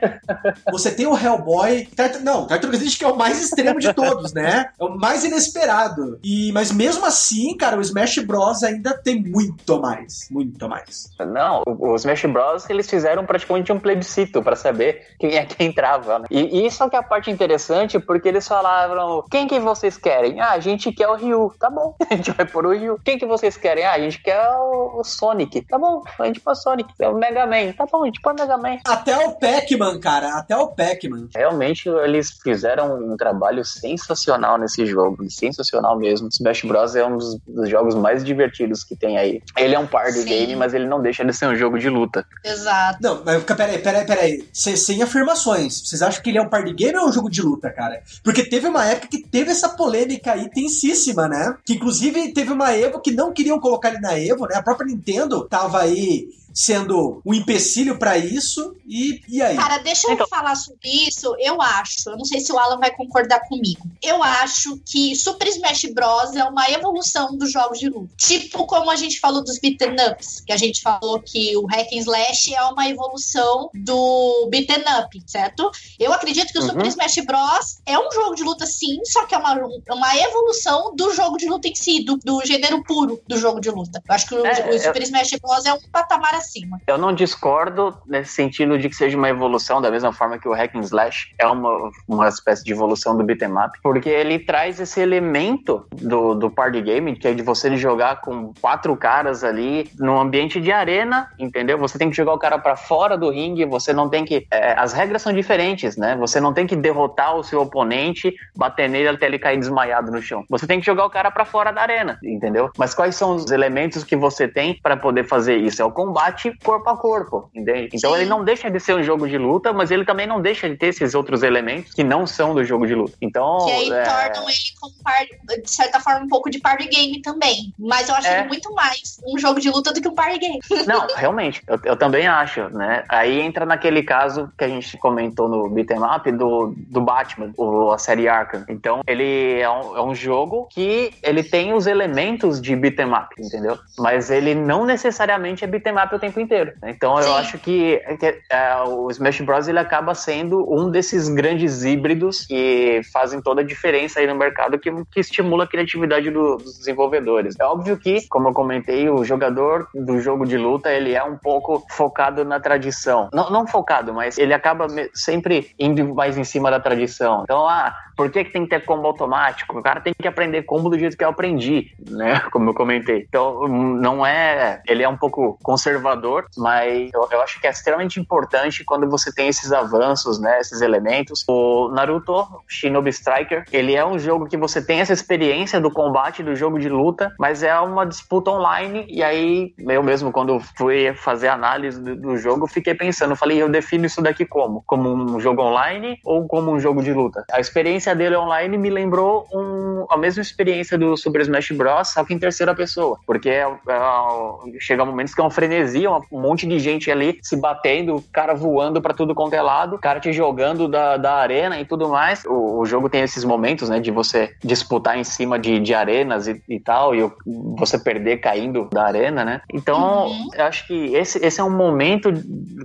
Você tem o Hellboy. Tart... Não, Tartaruga Ninja que é o mais extremo de todos, né? É o mais inesperado. E, mas mesmo assim, cara, o Smash Bros ainda tem muito mais. Muito mais. Não, o, o Smash Bros eles fizeram praticamente um plebiscito para saber quem é que entrava. Né? E, e isso é que é a parte interessante, porque eles falavam: quem que vocês querem? Ah, a gente quer o Ryu. Tá bom, a gente vai por o Ryu. Quem que vocês querem? Ah, a gente quer o, o Sonic. Tá bom, a gente põe o Sonic. É o Mega Man. Tá bom, a gente põe o Mega Man. Até o Pac-Man, cara. Até o Pac-Man. Realmente, eles fizeram um trabalho sensacional nesse jogo. Sensacional mesmo. Smash Bros. é um dos, dos jogos mais divertidos que tem aí. Ele é um party Sim. Game, mas ele não deixa de ser um jogo de luta. Exato. Não, mas peraí, peraí, peraí. Sem, sem afirmações. Vocês acham que ele é um party game ou é um jogo de luta, cara? Porque teve uma época que teve essa polêmica aí tensíssima, né? Que inclusive teve uma Evo que não queriam colocar ele na Evo, né? A própria Nintendo tava aí sendo um empecilho para isso. E, e aí? Cara, deixa eu então... falar sobre isso. Eu acho, eu não sei se o Alan vai concordar comigo. Eu acho que Super Smash Bros. é uma evolução dos jogos de luta. Tipo como a gente falou dos beaten ups, que a gente falou que o Hack and Slash é uma evolução do beaten up, certo? Eu acredito que o uhum. Super Smash Bros. é um jogo de luta sim, só que é uma, uma evolução do jogo de luta em si, do, do gênero puro do jogo de luta. Eu acho que o, é, o Super eu... Smash Bros. é um patamar acima. Eu não discordo nesse sentido de que seja uma evolução, da mesma forma que o Hack and Slash é uma, uma espécie de evolução do beat'em up, porque ele traz esse elemento do, do party game, que é de você jogar com quatro caras ali num ambiente de arena, entendeu? Você tem que jogar o cara para fora do ringue, você não tem que... É, as regras são diferentes, né? Você não tem que derrotar o seu oponente, bater nele até ele cair desmaiado no chão. Você tem que jogar o cara para fora da arena, entendeu? Mas quais são os elementos que você tem para poder fazer isso? É o combate combate corpo a corpo, entende? Então Sim. ele não deixa de ser um jogo de luta, mas ele também não deixa de ter esses outros elementos que não são do jogo de luta. Então. Que aí é... tornam ele como, de certa forma, um pouco de party game também. Mas eu acho é... ele muito mais um jogo de luta do que um party game. Não, realmente, eu, eu também acho, né? Aí entra naquele caso que a gente comentou no beat'em up do, do Batman, o, a série Arkham. Então, ele é um, é um jogo que ele tem os elementos de beat'em up, entendeu? Mas ele não necessariamente é beat'em up o tempo inteiro. Então Sim. eu acho que, que é, o Smash Bros. ele acaba sendo um desses grandes híbridos que fazem toda a diferença aí no mercado que, que estimula a criatividade do, dos desenvolvedores. É óbvio que, como eu comentei, o jogador do jogo de luta ele é um pouco focado na tradição. Não, não focado, mas ele acaba sempre indo mais em cima da tradição. Então, ah, por que, que tem que ter combo automático? O cara tem que aprender combo do jeito que eu aprendi, né? Como eu comentei. Então, não é. Ele é um pouco conservador, mas eu, eu acho que é extremamente importante quando você tem esses avanços, né? Esses elementos. O Naruto Shinobi Striker, ele é um jogo que você tem essa experiência do combate, do jogo de luta, mas é uma disputa online. E aí, eu mesmo, quando fui fazer análise do, do jogo, fiquei pensando, falei, eu defino isso daqui como? Como um jogo online ou como um jogo de luta? A experiência experiência dele online me lembrou um, a mesma experiência do Super Smash Bros, só que em terceira pessoa. Porque é, é, chega momentos que é uma frenesia, um monte de gente ali se batendo, cara voando para tudo quanto é lado, cara te jogando da, da arena e tudo mais. O, o, jogo tem esses momentos, né, de você disputar em cima de, de arenas e, e tal, e você perder caindo da arena, né? Então, uhum. eu acho que esse, esse é um momento,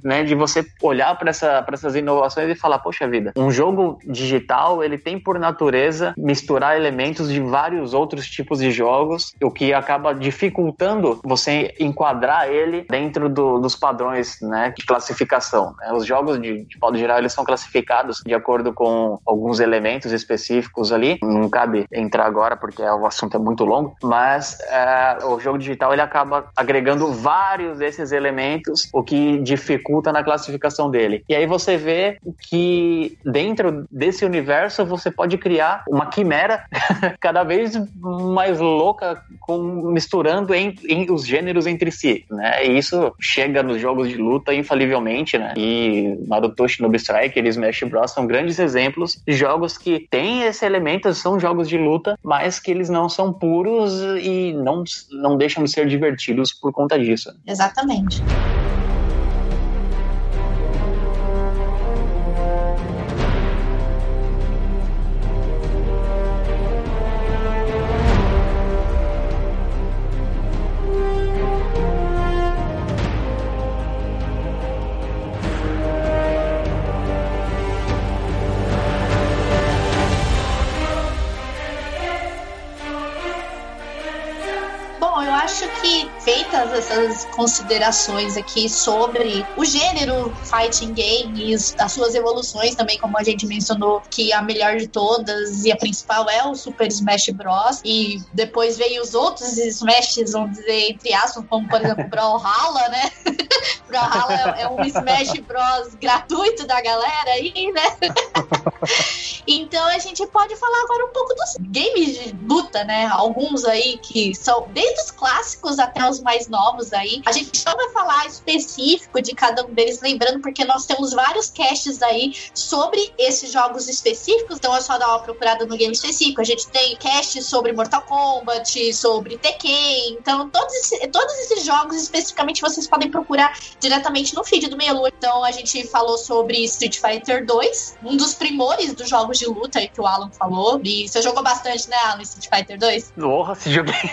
né, de você olhar para essa, essas inovações e falar, poxa vida, um jogo digital, ele tem tem por natureza misturar elementos de vários outros tipos de jogos, o que acaba dificultando você enquadrar ele dentro do, dos padrões né, de classificação. Né? Os jogos, de, de modo geral, eles são classificados de acordo com alguns elementos específicos ali. Não cabe entrar agora porque o assunto é muito longo, mas uh, o jogo digital ele acaba agregando vários desses elementos, o que dificulta na classificação dele. E aí você vê que dentro desse universo você pode criar uma quimera cada vez mais louca, com, misturando em, em, os gêneros entre si, né? E isso chega nos jogos de luta infalivelmente, né? E Naruto, Shinobi Strike, e Smash Bros são grandes exemplos de jogos que têm esse elemento, são jogos de luta, mas que eles não são puros e não, não deixam de ser divertidos por conta disso. Exatamente. Essas considerações aqui sobre o gênero fighting games, as suas evoluções também, como a gente mencionou, que a melhor de todas e a principal é o Super Smash Bros. E depois veio os outros Smashes, vamos dizer, entre aspas, como por exemplo Brawlhalla, né? Brawlhalla é, é um Smash Bros gratuito da galera aí, né? então a gente pode falar agora um pouco dos games de luta, né? Alguns aí que são desde os clássicos até os mais novos aí. A gente só vai falar específico de cada um deles, lembrando, porque nós temos vários casts aí sobre esses jogos específicos, então é só dar uma procurada no game específico. A gente tem casts sobre Mortal Kombat, sobre Tekken, então todos, esse, todos esses jogos especificamente vocês podem procurar diretamente no feed do Meia Lua. Então a gente falou sobre Street Fighter 2, um dos primores dos jogos de luta aí que o Alan falou. E você jogou bastante, né, Alan, Street Fighter 2? Porra, se joguei.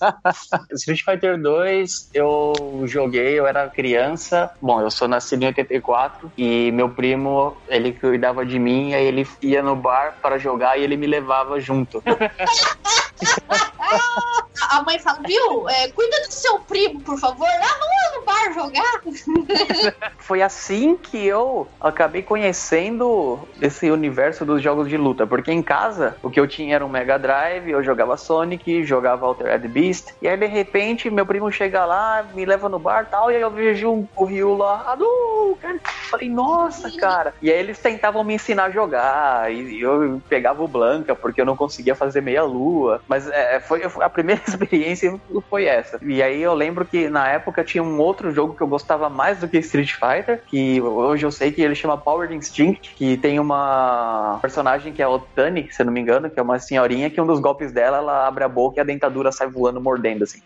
Street Fighter 2 eu joguei, eu era criança. Bom, eu sou nascido em 84 e meu primo, ele cuidava de mim, aí ele ia no bar para jogar e ele me levava junto. a mãe fala, viu? É, cuida do seu primo, por favor. Ah, vamos no bar jogar. Foi assim que eu acabei conhecendo esse universo dos jogos de luta. Porque em casa, o que eu tinha era um Mega Drive, eu jogava Sonic, jogava Altered Beast. E aí, de repente, meu primo chega lá, me leva no bar tal, e aí eu vejo um, o Ryu lá, cara. Falei, nossa, cara. E aí eles tentavam me ensinar a jogar, e eu pegava o Blanca, porque eu não conseguia fazer meia lua. Mas é, foi a primeira experiência foi essa. E aí eu lembro que na época tinha um outro jogo que eu gostava mais do que Street Fighter, que hoje eu sei que ele chama Power Instinct, que tem uma personagem que é a Otani, se eu não me engano, que é uma senhorinha que um dos golpes dela, ela abre a boca e a dentadura sai voando mordendo assim.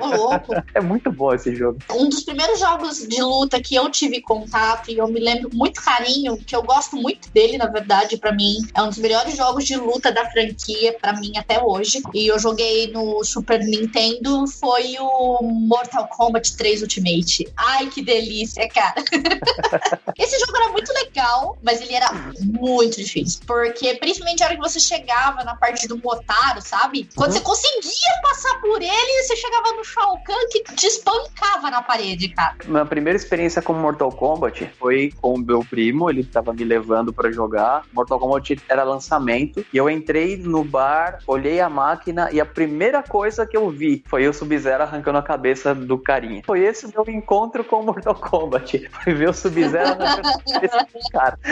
louco. é muito bom esse jogo. Um dos primeiros jogos de luta que eu tive contato e eu me lembro muito carinho, que eu gosto muito dele, na verdade, para mim, é um dos melhores jogos de luta da franquia para mim até hoje. E eu joguei no Super Nintendo foi o Mortal Kombat 3 Ultimate. Ai, que delícia, cara. Esse jogo era muito legal, mas ele era muito difícil. Porque, principalmente a hora que você chegava na parte do Motaro, sabe? Quando uhum. você conseguia passar por ele, você chegava no Shao Kahn que te espancava na parede, cara. Minha primeira experiência com Mortal Kombat foi com o meu primo, ele tava me levando para jogar. Mortal Kombat era lançamento e eu entrei no bar, olhei a máquina e a primeira coisa que eu vi foi o Sub-Zero arrancando a cabeça do carinha. Foi esse meu encontro com o Mortal Kombat. Foi ver o Sub-Zero arrancando a cabeça do cara.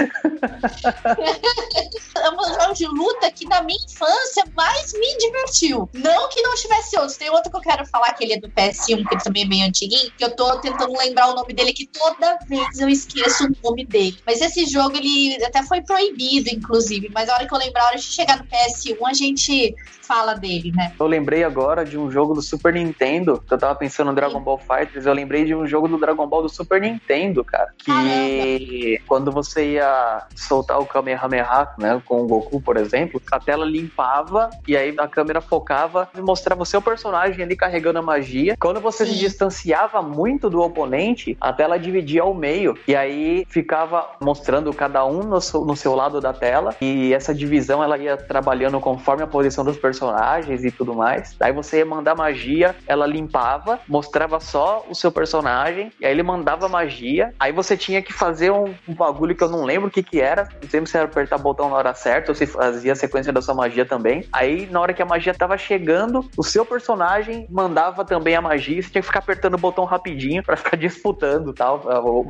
é um jogo de luta que na minha infância mais me divertiu. Não que não tivesse outros. Tem outro que eu quero falar que ele é do PS1, que ele também é bem antiguinho, que eu tô tentando lembrar o nome dele, que toda vez eu esqueço o nome dele. Mas esse jogo, ele até foi proibido, inclusive. Mas a hora que eu lembrar, a hora de chegar no PS1, a gente fala dele, né? Eu lembrei agora de um jogo do Super Nintendo, que eu tava pensando no Dragon Ball Fighters, eu lembrei de um jogo do Dragon Ball do Super Nintendo, cara. Que quando você ia soltar o Kamehameha, né, com o Goku, por exemplo, a tela limpava e aí a câmera focava e mostrava o seu personagem ali carregando a magia. Quando você Sim. se distanciava muito do oponente, a tela dividia ao meio e aí ficava mostrando cada um no seu, no seu lado da tela e essa divisão ela ia trabalhando conforme a posição dos personagens e tudo mais. Daí você ia mandar magia, ela limpava, mostrava só o seu personagem e aí ele mandava magia. Aí você tinha que fazer um, um bagulho que eu não lembro o que que era. Não sei se era apertar o botão na hora certa ou se fazia a sequência da sua magia também. Aí na hora que a magia tava chegando, o seu personagem mandava também a magia. Você tinha que ficar apertando o botão rapidinho para ficar disputando tal,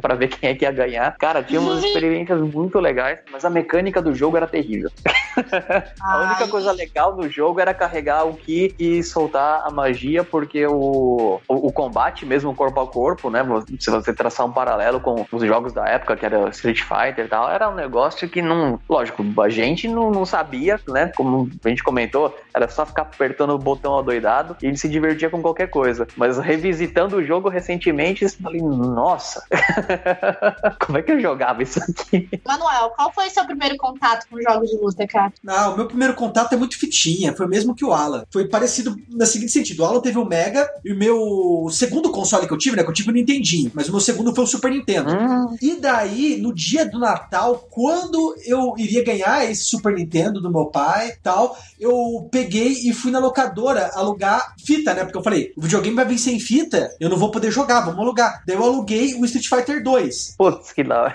para ver quem é que ia ganhar. Cara, tinha umas experiências muito legais, mas a mecânica do jogo era terrível. a única coisa legal do jogo era carregar o Ki soltar a magia, porque o, o, o, combate mesmo corpo a corpo, né? Se você traçar um paralelo com os jogos da época, que era Street Fighter e tal, era um negócio que não. Lógico, a gente não, não sabia, né? Como a gente comentou, era só ficar apertando o botão adoidado e ele se divertia com qualquer coisa. Mas revisitando o jogo recentemente, eu falei, nossa, como é que eu jogava isso aqui? Manuel, qual foi seu primeiro contato com jogos de luta, cara? Não, o meu primeiro contato é muito fitinha, foi o mesmo que o Alan. Foi parecido no seguinte sentido: o Alan teve o Mega e o meu segundo console que eu tive, né? Que eu tive o Nintendinho, mas o meu segundo foi o Super Nintendo. Hum. E daí, no dia do Natal, quando eu iria ganhar esse Super Nintendo do meu pai tal, eu peguei e fui na locadora alugar fita, né? Porque eu falei, o videogame vai vir sem fita, eu não vou poder jogar, vamos alugar. Daí eu aluguei o Street Fighter 2. Putz, que da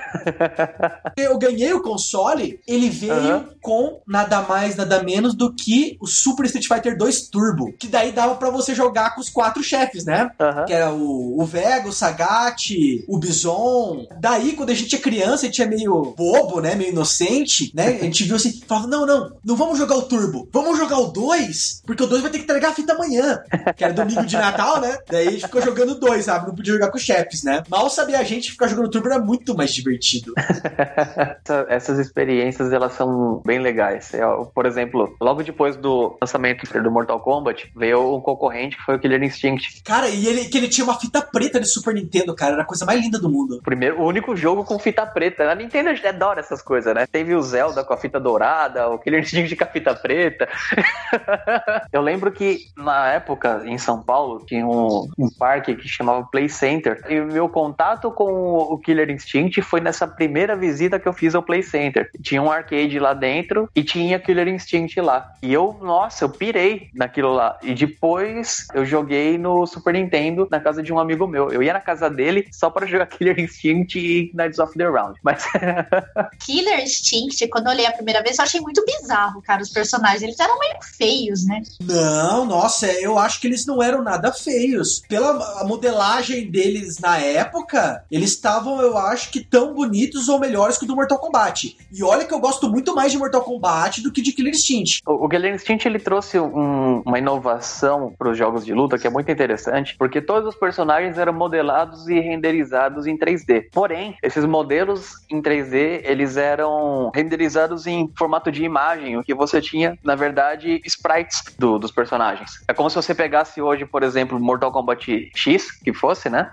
eu ganhei o console, ele veio uhum. com nada mais, nada menos do que o Super Street Fighter 2 Turbo. Que daí dava para você jogar com os quatro chefes, né? Uhum. Que era o, o Vega, o Sagat, o Bison. Daí, quando a gente é criança, a gente é meio bobo, né? Meio inocente, né? A gente viu assim, falava, não, não, não vamos jogar o Turbo, vamos jogar o 2, porque o 2 vai ter que entregar a fita amanhã. Que era domingo de Natal, né? Daí a gente ficou jogando dois, sabe? Não podia jogar com os chefes, né? Mal sabia a gente ficar jogando Turbo era muito mais divertido. Essas experiências, elas são bem legais. Eu, por exemplo, logo depois do lançamento do Mortal Kombat, veio um concorrente que foi o Killer Instinct. Cara, e ele, que ele tinha uma fita preta de Super Nintendo, cara. Era a coisa mais linda do mundo. Primeiro, o único jogo com fita preta. A Nintendo adora essas coisas, né? Teve o Zelda com a fita dourada, o Killer Instinct com a fita preta. eu lembro que na época, em São Paulo, tinha um, um parque que chamava Play Center. E o meu contato com o Killer Instinct foi nessa primeira visita que eu fiz ao Play Center. Tinha um arcade lá dentro e tinha Killer Instinct lá. E eu, nossa, eu pirei naquilo lá. E depois eu joguei no Super Nintendo na casa de um amigo meu. Eu ia na casa dele só para jogar Killer Instinct e Knights of the Round. Mas. Killer Instinct, quando eu olhei a primeira vez, eu achei muito bizarro, cara. Os personagens, eles eram meio feios, né? Não, nossa, eu acho que eles não eram nada feios. Pela modelagem deles na época, eles estavam, eu acho que tão bonitos ou melhores que o do Mortal Kombat. E olha que eu gosto muito mais de Mortal Kombat do que de Killer Instinct. O, o Killer Instinct ele trouxe um, uma inovação para os jogos de luta que é muito interessante, porque todos os personagens eram modelados e renderizados em 3D. Porém, esses modelos em 3D, eles eram renderizados em formato de imagem, o que você tinha, na verdade, sprites do, dos personagens. É como se você pegasse hoje, por exemplo, Mortal Kombat X, que fosse, né?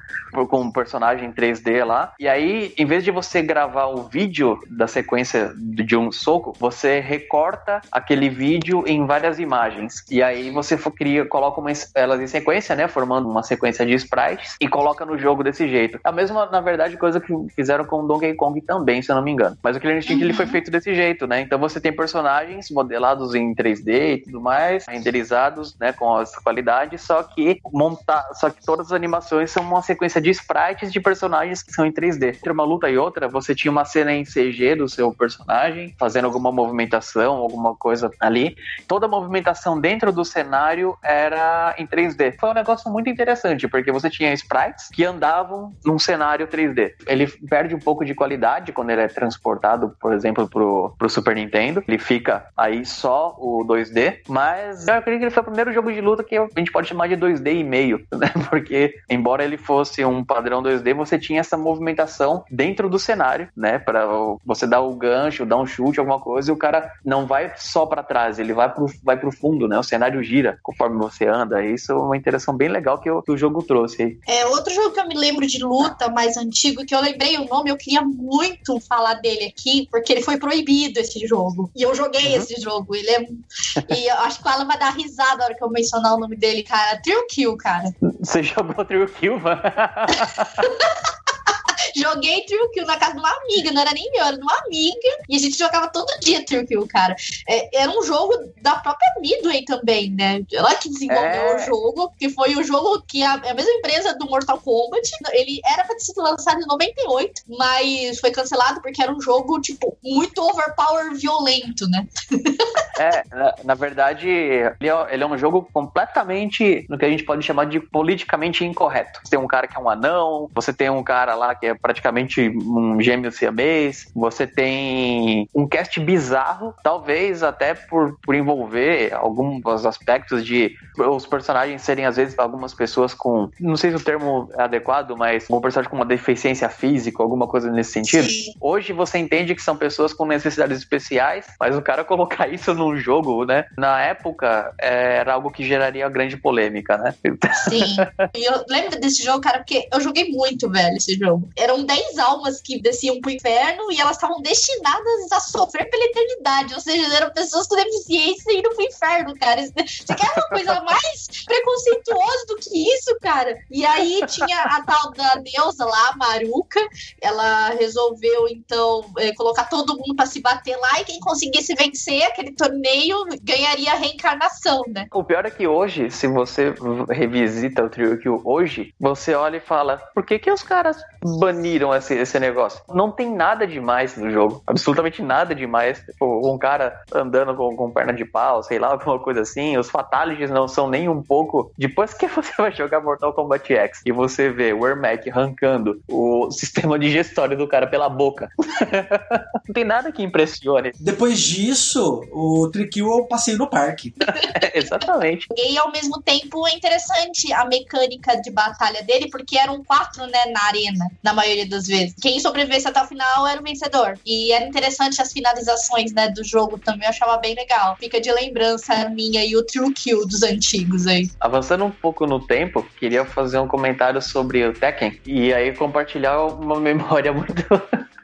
Com um personagem 3D lá, e aí, em vez de você gravar o vídeo da sequência de um soco, você recorta aquele vídeo em várias imagens. E aí você cria, coloca uma, elas em sequência, né? Formando uma sequência de sprites e coloca no jogo desse jeito. A mesma, na verdade, coisa que fizeram com o Donkey Kong também, se eu não me engano. Mas o Killer Instinct uhum. ele foi uhum. feito desse jeito, né? Então você tem personagens modelados em 3D e tudo mais, renderizados, né, com as qualidades, só que montar, só que todas as animações são uma sequência de sprites de personagens que são em 3D. Entre uma luta e outra, você tinha uma cena em CG do seu personagem, fazendo alguma movimentação, alguma coisa ali. Toda a movimentação dentro do cenário era em 3D. Foi um negócio muito interessante, porque você tinha sprites que andavam num cenário 3D. Ele perde um pouco de qualidade quando ele é transportado, por exemplo, pro, pro Super Nintendo. Ele fica aí só o 2D, mas eu acredito que ele foi o primeiro jogo de luta que a gente pode chamar de 2D e meio, né? Porque, embora ele fosse um padrão 2D, você tinha essa movimentação dentro do cenário, né? Para você dar o gancho, dar um chute, alguma coisa, e o cara não vai só para trás, ele vai pro, vai pro fundo, né? O cenário gira conforme você anda. Isso é uma interação bem legal que, que o jogo trouxe. vi. É, outro jogo que eu me lembro de luta mais antigo, que eu lembrei o nome, eu queria muito falar dele aqui, porque ele foi proibido esse jogo. E eu joguei uhum. esse jogo. Ele é. e eu acho que o Alan vai dar risada na hora que eu mencionar o nome dele, cara. Trio Kill, cara. Você jogou Trio Kill, mano? Joguei Trio Kill na casa de uma amiga, não era nem meu, era de uma amiga. E a gente jogava todo dia Trio Kill, cara. É, era um jogo da própria Midway também, né? Ela que desenvolveu é... o jogo, que foi o jogo que a, a, mesma empresa do Mortal Kombat. Ele era pra ter sido lançado em 98, mas foi cancelado porque era um jogo, tipo, muito overpower violento, né? é, na, na verdade, ele é, ele é um jogo completamente no que a gente pode chamar de politicamente incorreto. Você tem um cara que é um anão, você tem um cara lá que é praticamente um gêmeo siamês. Você tem um cast bizarro, talvez até por, por envolver alguns aspectos de os personagens serem, às vezes, algumas pessoas com. Não sei se o termo é adequado, mas um personagem com uma deficiência física, alguma coisa nesse sentido. Sim. Hoje você entende que são pessoas com necessidades especiais, mas o cara colocar isso num jogo, né? Na época, era algo que geraria grande polêmica, né? Sim. E eu lembro desse jogo, cara, porque eu joguei muito, velho, esse jogo. Eram 10 almas que desciam pro inferno e elas estavam destinadas a sofrer pela eternidade. Ou seja, eram pessoas com deficiência indo pro inferno, cara. Você quer uma coisa mais preconceituosa do que isso, cara? E aí tinha a tal da deusa lá, Maruca. Ela resolveu, então, é, colocar todo mundo para se bater lá e quem conseguisse vencer aquele torneio ganharia a reencarnação, né? O pior é que hoje, se você revisita o Trio hoje, você olha e fala: por que que os caras baniram esse, esse negócio. Não tem nada demais no jogo. Absolutamente nada demais. Tipo, um cara andando com, com perna de pau, sei lá, alguma coisa assim. Os fatalities não são nem um pouco. Depois que você vai jogar Mortal Kombat X e você vê o Ermac arrancando o sistema digestório do cara pela boca. não tem nada que impressione. Depois disso, o Trikill eu passei no parque. exatamente. E ao mesmo tempo é interessante a mecânica de batalha dele, porque eram quatro, né, na arena, na maioria maioria das vezes. Quem sobrevivesse até o final era o vencedor. E era interessante as finalizações, né, do jogo também, eu achava bem legal. Fica de lembrança minha e o True Kill dos antigos aí. Avançando um pouco no tempo, queria fazer um comentário sobre o Tekken e aí compartilhar uma memória muito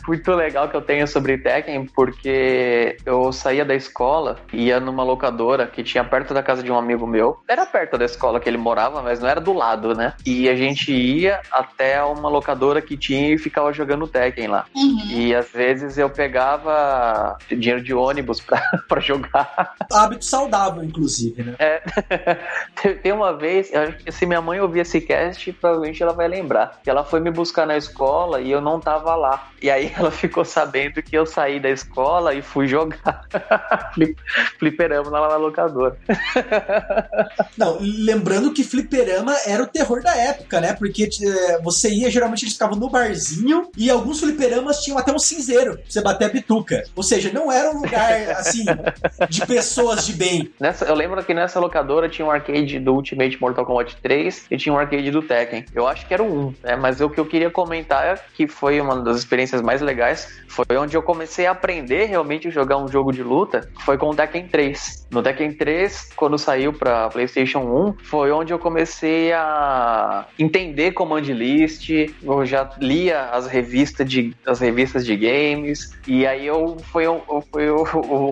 muito legal que eu tenho sobre Tekken, porque eu saía da escola, ia numa locadora que tinha perto da casa de um amigo meu. Era perto da escola que ele morava, mas não era do lado, né? E a gente ia até uma locadora que tinha e ficava jogando Tekken lá. Uhum. E às vezes eu pegava dinheiro de ônibus pra, pra jogar. Hábito saudável, inclusive, né? É. Tem uma vez, se minha mãe ouvir esse cast, provavelmente ela vai lembrar. Que ela foi me buscar na escola e eu não tava lá. E aí ela ficou sabendo que eu saí da escola e fui jogar fliperama lá na locadora. Não, lembrando que fliperama era o terror da época, né? Porque é, você ia, geralmente eles ficavam no barzinho e alguns fliperamas tinham até um cinzeiro pra você bater a bituca. Ou seja, não era um lugar, assim, de pessoas de bem. Nessa, eu lembro que nessa locadora tinha um arcade do Ultimate Mortal Kombat 3 e tinha um arcade do Tekken. Eu acho que era o 1, né? Mas o que eu queria comentar é que foi uma das experiências mais legais foi onde eu comecei a aprender realmente a jogar um jogo de luta, foi com o Tekken 3. No Tekken 3, quando saiu para PlayStation 1, foi onde eu comecei a entender Command List, eu já lia as revistas de, as revistas de games, e aí eu foi, foi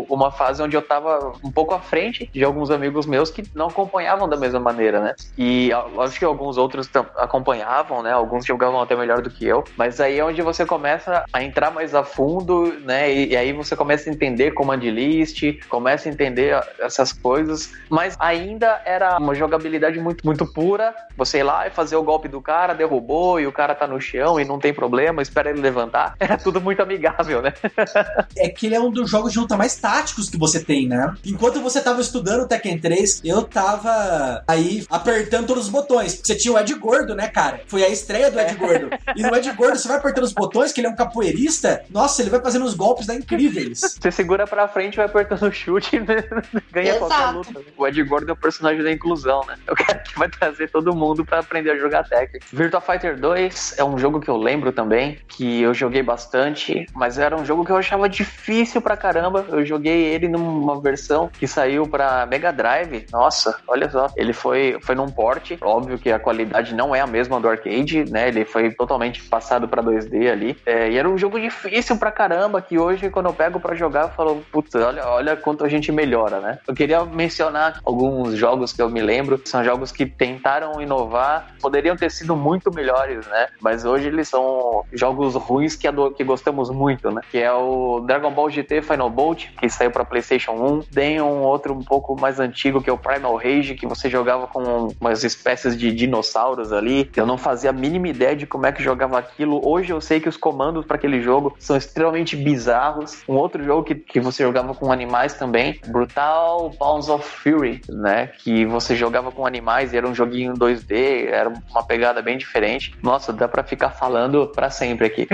uma fase onde eu tava um pouco à frente de alguns amigos meus que não acompanhavam da mesma maneira, né? E acho que alguns outros acompanhavam, né? Alguns jogavam até melhor do que eu, mas aí é onde você começa a entrar mais a fundo, né? E, e, aí você começa a entender command list, começa a entender essas coisas, mas ainda era uma jogabilidade muito, muito pura. Você ir lá e fazer o golpe do cara, derrubou e o cara tá no chão e não tem problema, espera ele levantar. Era tudo muito amigável, né? é que ele é um dos jogos de luta mais táticos que você tem, né? Enquanto você tava estudando o Tekken 3, eu tava aí apertando todos os botões. Você tinha o Ed Gordo, né, cara? Foi a estreia do Ed Gordo. E no Ed Gordo você vai apertando os botões, que ele é um capoeirista baterista, nossa, ele vai fazendo os golpes da incríveis. Você segura pra frente, vai apertando o chute e ganha Exato. qualquer luta. O Ed Gordon é o personagem da inclusão, né? É o cara que vai trazer todo mundo pra aprender a jogar Tekken. Virtua Fighter 2 é um jogo que eu lembro também, que eu joguei bastante, mas era um jogo que eu achava difícil pra caramba. Eu joguei ele numa versão que saiu pra Mega Drive. Nossa, olha só. Ele foi, foi num port. Óbvio que a qualidade não é a mesma do arcade, né? Ele foi totalmente passado pra 2D ali. É, e era um jogo difícil pra caramba, que hoje, quando eu pego pra jogar, eu falo, putz, olha, olha quanto a gente melhora, né? Eu queria mencionar alguns jogos que eu me lembro. São jogos que tentaram inovar, poderiam ter sido muito melhores, né? Mas hoje eles são jogos ruins que, que gostamos muito, né? Que é o Dragon Ball GT Final Bolt, que saiu pra PlayStation 1. Tem um outro um pouco mais antigo, que é o Primal Rage, que você jogava com umas espécies de dinossauros ali. Eu não fazia a mínima ideia de como é que jogava aquilo. Hoje eu sei que os comandos para aquele jogo são extremamente bizarros. Um outro jogo que, que você jogava com animais também, Brutal Bounds of Fury, né? Que você jogava com animais e era um joguinho 2D, era uma pegada bem diferente. Nossa, dá para ficar falando para sempre aqui.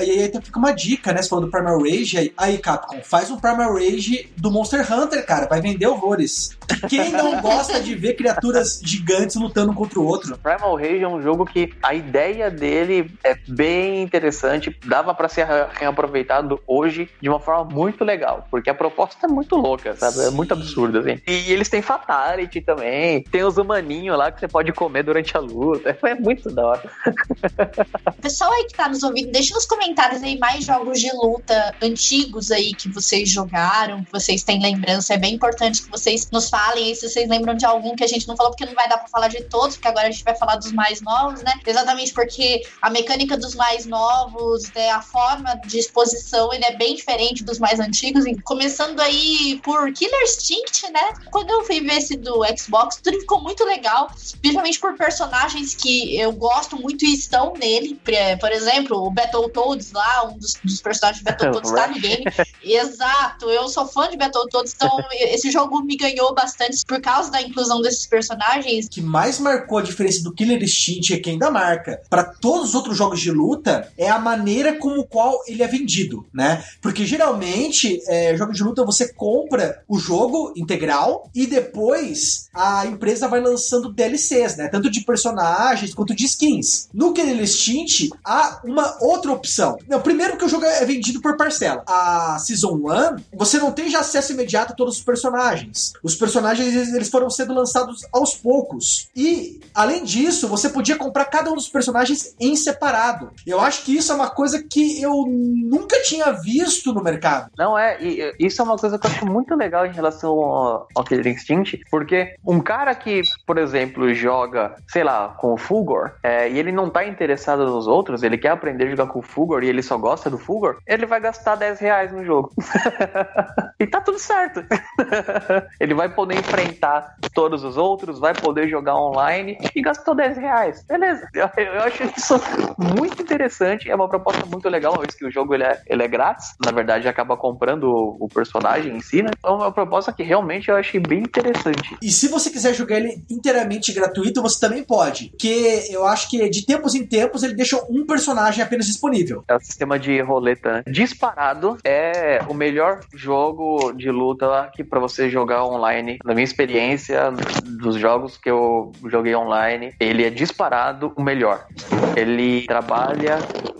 e aí então fica uma dica, né? Você falou do Primal Rage, aí, aí Capcom, faz um Primal Rage do Monster Hunter, cara, vai vender horrores. Quem não gosta de ver criaturas gigantes lutando contra o outro? Primal Rage é um jogo que a ideia dele é bem interessante, dava para ser reaproveitado hoje de uma forma muito legal, porque a proposta é muito louca, sabe? Sim. É muito absurda, assim. E eles têm Fatality também, tem os humaninhos lá que você pode comer durante a luta, é muito da hora. Pessoal aí que tá nos ouvindo, deixa nos comentários aí mais jogos de luta antigos aí que vocês jogaram, que vocês têm lembrança, é bem importante que vocês nos falem aí se vocês lembram de algum que a gente não falou, porque não vai dar pra falar de todos, porque agora a gente vai falar dos mais novos, né? Exatamente porque a mecânica dos mais novos, né, a forma de exposição, ele é bem diferente dos mais antigos. Começando aí por Killer Instinct, né? Quando eu fui ver esse do Xbox, tudo ficou muito legal, principalmente por personagens que eu gosto muito e estão nele. Por exemplo, o Battletoads lá, um dos, dos personagens de Battletoads está no game. Exato, eu sou fã de Battletoads, então esse jogo me ganhou bastante por causa da inclusão desses personagens. O que mais marcou a diferença do Killer Instinct é que ainda marca para todos os outros jogos de luta é a maneira como qual ele é vendido, né? Porque geralmente, é, jogo de luta você compra o jogo integral e depois a empresa vai lançando DLCs, né? Tanto de personagens quanto de skins. No Killer Instinct há uma outra opção. Não, primeiro que o jogo é vendido por parcela. A Season 1, você não tem já acesso imediato a todos os personagens. Os personagens eles foram sendo lançados aos poucos. E, além disso, você podia comprar cada um dos personagens em separado. Eu acho que isso é uma coisa que eu nunca tinha visto no mercado. Não é, e isso é uma coisa que eu acho muito legal em relação ao, ao Killer Instinct, porque um cara que, por exemplo, joga, sei lá, com o Fulgor, é, e ele não tá interessado nos outros, ele quer aprender a jogar com o Fulgor e ele só gosta do Fulgor, ele vai gastar 10 reais no jogo. e tá tudo certo. ele vai poder enfrentar todos os outros, vai poder jogar online e gastou 10 reais. Beleza. Eu, eu acho isso muito interessante, é uma proposta muito legal, uma vez que o jogo ele é, ele é grátis, na verdade acaba comprando o, o personagem em si, né? É uma proposta que realmente eu achei bem interessante. E se você quiser jogar ele inteiramente gratuito, você também pode. Porque eu acho que de tempos em tempos ele deixa um personagem apenas disponível. É o sistema de roleta, né? Disparado é o melhor jogo de luta que para você jogar online. Na minha experiência, dos jogos que eu joguei online, ele é disparado o melhor. Ele trabalha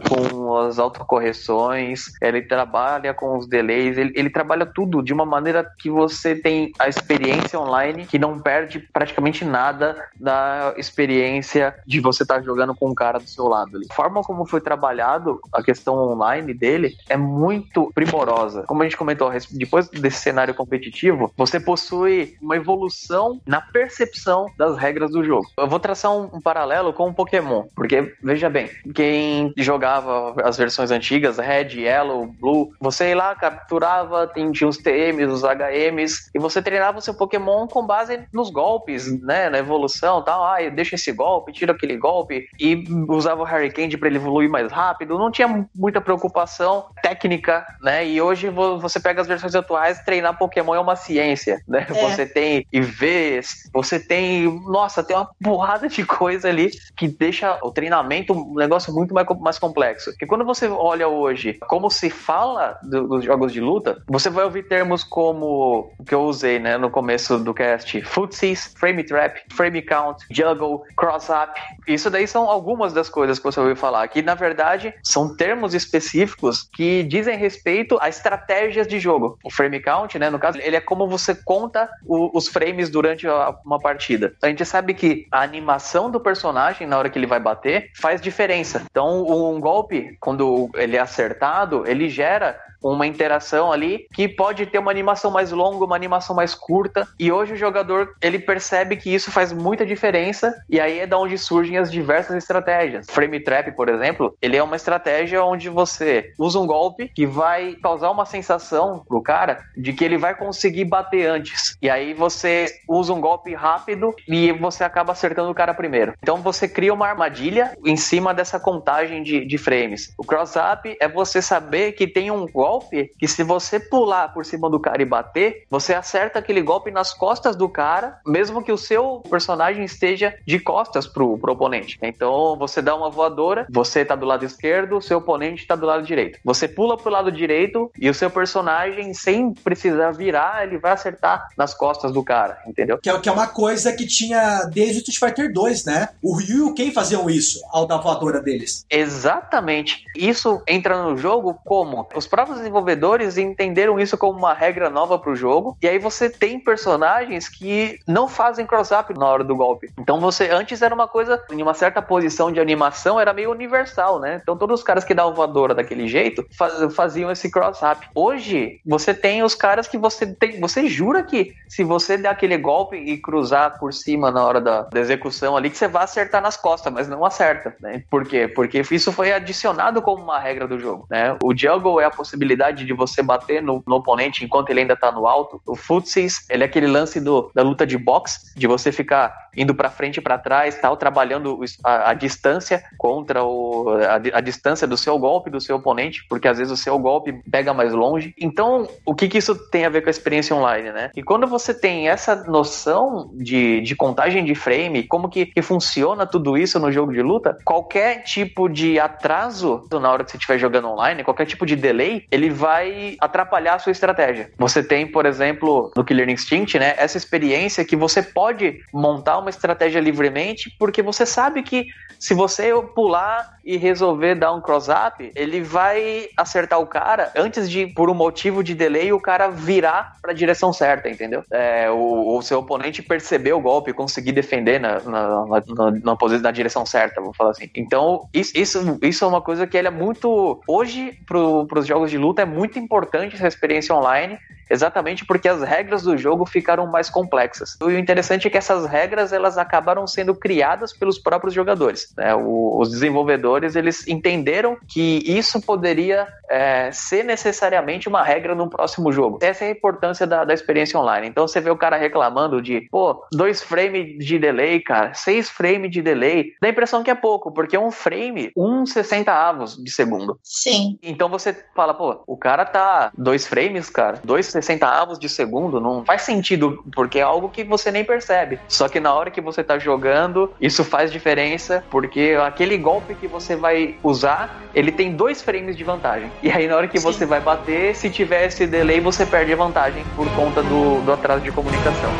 com as autocorreções, ele trabalha com os delays, ele, ele trabalha tudo de uma maneira que você tem a experiência online que não perde praticamente nada da experiência de você estar tá jogando com um cara do seu lado. A forma como foi trabalhado a questão online dele é muito primorosa. Como a gente comentou, depois desse cenário competitivo, você possui uma evolução na percepção das regras do jogo. Eu vou traçar um, um paralelo com o Pokémon, porque veja bem, quem jogava as versões antigas, Red, Yellow, Blue, você ia lá, capturava, tinha os TMs, os HMs, e você treinava o seu Pokémon com base nos golpes, né, na evolução tal. Ah, deixa esse golpe, tira aquele golpe, e usava o Hurricane para ele evoluir mais rápido. Não tinha muita preocupação técnica, né, e hoje você pega as versões atuais, treinar Pokémon é uma ciência, né? É. Você tem IVs, você tem, nossa, tem uma porrada de coisa ali que deixa o treinamento um negócio muito mais, mais complexo. Porque quando você olha hoje como se fala do, dos jogos de luta, você vai ouvir termos como o que eu usei né, no começo do cast: footsies, frame trap, frame count, juggle, cross-up. Isso daí são algumas das coisas que você ouviu falar, que na verdade são termos específicos que dizem respeito a estratégias de jogo. O frame count, né, no caso, ele é como você conta o, os frames durante a, uma partida. A gente sabe que a animação do personagem na hora que ele vai bater faz diferença. Então, um golpe, quando ele é acertado, ele gera uma interação ali que pode ter uma animação mais longa, uma animação mais curta. E hoje o jogador ele percebe que isso faz muita diferença e aí é da onde surgem as diversas estratégias. Frame Trap, por exemplo, ele é uma estratégia onde você usa um golpe que vai causar uma sensação pro cara de que ele vai conseguir bater antes. E aí você usa um golpe rápido e você acaba acertando o cara primeiro. Então você cria uma armadilha em cima dessa contagem de, de frames. O cross-up é você saber que tem um golpe golpe que se você pular por cima do cara e bater, você acerta aquele golpe nas costas do cara, mesmo que o seu personagem esteja de costas pro, pro oponente. Então você dá uma voadora, você tá do lado esquerdo, o seu oponente tá do lado direito. Você pula pro lado direito e o seu personagem, sem precisar virar, ele vai acertar nas costas do cara, entendeu? Que é, que é uma coisa que tinha desde o Street Fighter 2, né? O Ryu e o Ken faziam isso ao da voadora deles. Exatamente. Isso entra no jogo como os próprios desenvolvedores entenderam isso como uma regra nova para o jogo. E aí você tem personagens que não fazem cross-up na hora do golpe. Então você antes era uma coisa em uma certa posição de animação era meio universal, né? Então todos os caras que davam voadora daquele jeito faziam esse cross-up. Hoje você tem os caras que você tem, você jura que se você der aquele golpe e cruzar por cima na hora da, da execução ali que você vai acertar nas costas, mas não acerta, né? Por quê? Porque isso foi adicionado como uma regra do jogo, né? O juggle é a possibilidade possibilidade de você bater no, no oponente enquanto ele ainda tá no alto. O footsies, ele é aquele lance do, da luta de boxe, de você ficar indo para frente e para trás, tal, trabalhando a, a distância contra o, a, a, distância do seu golpe, do seu oponente, porque às vezes o seu golpe pega mais longe. Então, o que, que isso tem a ver com a experiência online, né? E quando você tem essa noção de, de contagem de frame, como que, que funciona tudo isso no jogo de luta, qualquer tipo de atraso na hora que você estiver jogando online, qualquer tipo de delay, ele vai atrapalhar a sua estratégia. Você tem, por exemplo, no Killer Instinct, né, essa experiência que você pode montar uma estratégia livremente, porque você sabe que se você pular e resolver dar um cross-up, ele vai acertar o cara antes de, por um motivo de delay, o cara virar para a direção certa, entendeu? É, o, o, seu oponente perceber o golpe e conseguir defender na, na, na, na, posição, na direção certa, vou falar assim. Então, isso, isso, isso é uma coisa que ele é muito. Hoje, para os jogos de luta, é muito importante essa experiência online exatamente porque as regras do jogo ficaram mais complexas. E o interessante é que essas regras elas acabaram sendo criadas pelos próprios jogadores. Né? O, os desenvolvedores eles entenderam que isso poderia é, ser necessariamente uma regra num próximo jogo. Essa é a importância da, da experiência online. Então você vê o cara reclamando de, pô, dois frames de delay, cara, seis frames de delay. Dá a impressão que é pouco, porque um frame, um 60 avos de segundo. Sim. Então você fala, pô, o cara tá dois frames, cara, dois 60 avos de segundo, não faz sentido, porque é algo que você nem percebe. Só que na hora que você tá jogando, isso faz diferença, porque aquele golpe que você vai usar, ele tem dois frames de vantagem. E aí na hora que Sim. você vai bater, se tiver esse delay, você perde a vantagem por conta do, do atraso de comunicação.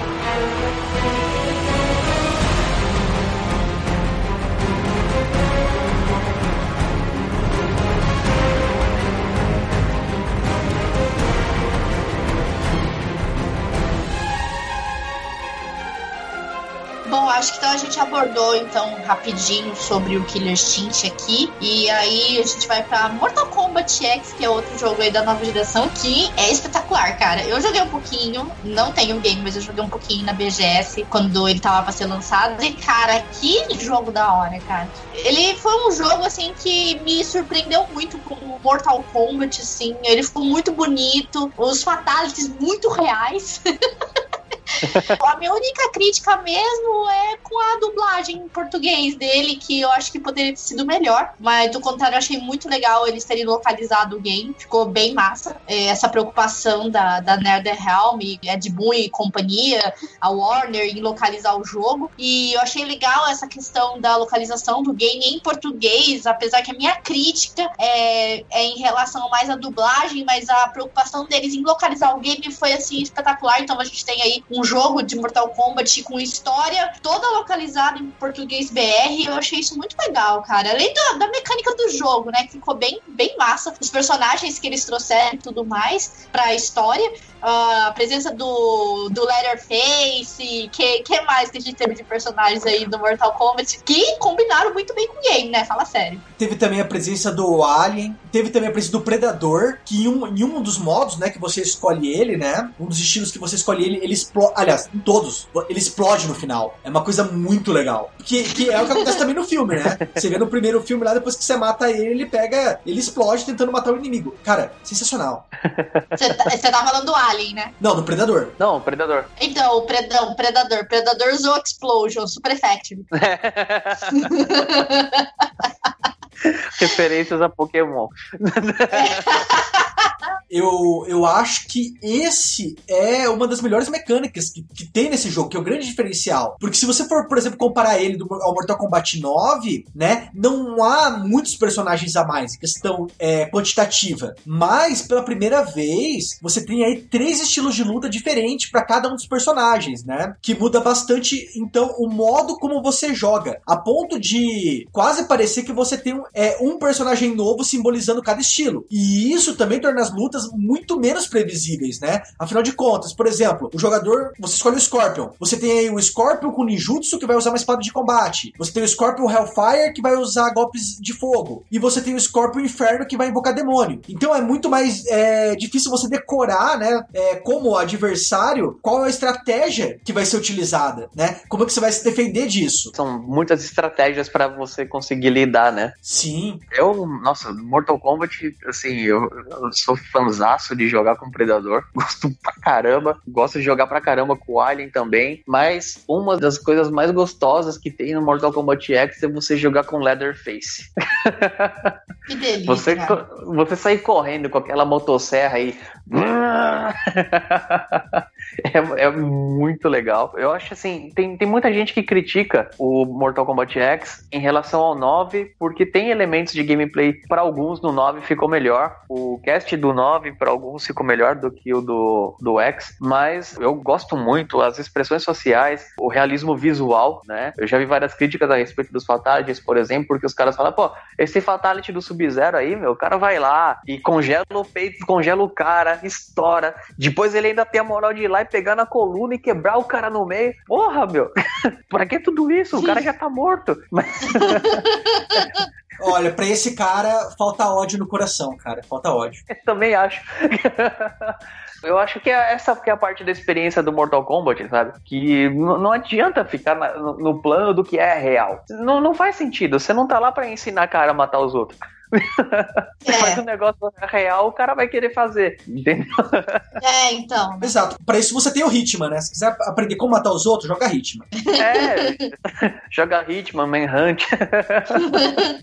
Acho que então a gente abordou então rapidinho sobre o Killer Instinct aqui. E aí a gente vai pra Mortal Kombat X, que é outro jogo aí da nova geração, que é espetacular, cara. Eu joguei um pouquinho, não tenho game, mas eu joguei um pouquinho na BGS quando ele tava pra ser lançado. E, cara, que jogo da hora, cara. Ele foi um jogo, assim, que me surpreendeu muito com o Mortal Kombat, assim. Ele ficou muito bonito, os fatalities muito reais. a minha única crítica mesmo é com a dublagem em português dele, que eu acho que poderia ter sido melhor. Mas do contrário, eu achei muito legal eles terem localizado o game. Ficou bem massa. É, essa preocupação da, da NetherRealm, Ed Boon e companhia, a Warner, em localizar o jogo. E eu achei legal essa questão da localização do game em português, apesar que a minha crítica é, é em relação mais à dublagem, mas a preocupação deles em localizar o game foi assim espetacular. Então a gente tem aí um jogo de Mortal Kombat com história toda localizada em português BR. Eu achei isso muito legal, cara. Além da, da mecânica do jogo, né? Que ficou bem, bem massa. Os personagens que eles trouxeram e tudo mais pra história. Uh, a presença do, do Leatherface. Que, que mais que a gente teve de personagens aí do Mortal Kombat que combinaram muito bem com o game, né? Fala sério. Teve também a presença do Alien. Teve também a presença do Predador. Que em um, em um dos modos, né? Que você escolhe ele, né? Um dos estilos que você escolhe ele, ele explode. Aliás, em todos, ele explode no final. É uma coisa muito legal. Que, que é o que acontece também no filme, né? Você vê no primeiro filme lá, depois que você mata ele, ele pega. Ele explode tentando matar o inimigo. Cara, sensacional. Você tá, tá, falando do Alien, né? Não, do Predador. Não, o Predador. Então, o Predão, Predador. Predador usou Explosion, Super Effective. Referências a Pokémon. eu, eu acho que esse é uma das melhores mecânicas que, que tem nesse jogo, que é o grande diferencial. Porque se você for, por exemplo, comparar ele do, ao Mortal Kombat 9, né, não há muitos personagens a mais questão é, quantitativa. Mas, pela primeira vez, você tem aí três estilos de luta diferentes para cada um dos personagens, né? Que muda bastante, então, o modo como você joga. A ponto de quase parecer que você tem um, é, um personagem novo simbolizando cada estilo. E isso também torna as lutas muito menos previsíveis, né? Afinal de contas, por exemplo, o jogador, você escolhe o Scorpion. Você tem aí o Scorpion com ninjutsu que vai usar uma espada de combate. Você tem o Scorpion Hellfire que vai usar golpes de fogo. E você tem o Scorpion Inferno que vai invocar demônio. Então é muito mais é, difícil você decorar, né? É, como adversário, qual é a estratégia que vai ser utilizada, né? Como é que você vai se defender disso? São muitas estratégias para você conseguir lidar, né? Sim. Eu, nossa, Mortal Kombat, assim, eu, eu sou fanzaço de jogar com Predador. Gosto pra caramba. Gosto de jogar pra caramba com o Alien também. Mas uma das coisas mais gostosas que tem no Mortal Kombat X é você jogar com Leatherface. Que delícia. Você, você sair correndo com aquela motosserra aí. é, é, muito legal. Eu acho assim, tem, tem muita gente que critica o Mortal Kombat X em relação ao 9, porque tem elementos de gameplay para alguns no 9 ficou melhor. O cast do 9 para alguns ficou melhor do que o do, do X, mas eu gosto muito as expressões sociais, o realismo visual, né? Eu já vi várias críticas a respeito dos fatalities, por exemplo, porque os caras falam, pô, esse fatality do Sub-Zero aí, meu, o cara vai lá e congela o peito, congela o cara, estoura. Depois ele ainda tem a moral de ir lá e pegar na coluna e quebrar o cara no meio. Porra, meu, pra que tudo isso? O cara já tá morto. Mas... Olha, pra esse cara falta ódio no coração, cara. Falta ódio. Eu também acho. Eu acho que é essa que é a parte da experiência do Mortal Kombat, sabe? Que não adianta ficar na, no, no, plano do que é real. Não, não faz sentido. Você não tá lá para ensinar cara a matar os outros. É. Mas o negócio real, o cara vai querer fazer, entendeu? É, então. Exato. Pra isso você tem o Hitman, né? Se quiser aprender como matar os outros, joga Hitman. É. joga Hitman, Manhunt.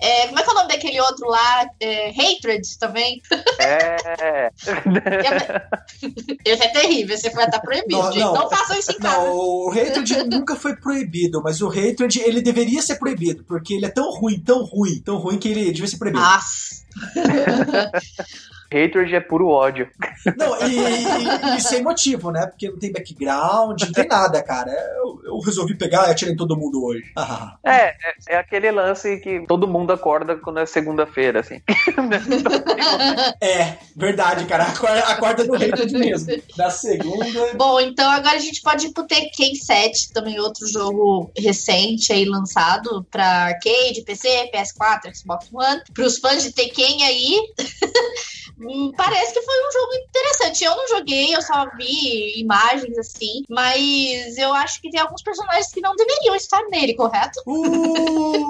É, como é que é o nome daquele outro lá? É, Hatred também. É. Esse é terrível, esse vai estar proibido, não. Não, não façam isso em casa. Não, o Hatred nunca foi proibido, mas o Hatred, ele deveria ser proibido, porque ele é tão ruim, tão ruim, tão ruim que ele devia ser proibido. Ah, paz. Hatred é puro ódio. Não, e, e, e, sem motivo, né? Porque não tem background, não tem nada, cara. Eu, eu resolvi pegar e atirar em todo mundo hoje. é, é, é, aquele lance que todo mundo acorda quando é segunda-feira, assim. é, verdade, cara. Acorda no Hatred mesmo. Da segunda. Bom, então agora a gente pode ir pro Tekken 7, também outro jogo recente aí lançado pra arcade, PC, PS4, Xbox One. Pros fãs de Tekken aí. Parece que foi um jogo interessante. Eu não joguei, eu só vi imagens assim, mas eu acho que tem alguns personagens que não deveriam estar nele, correto? Uh!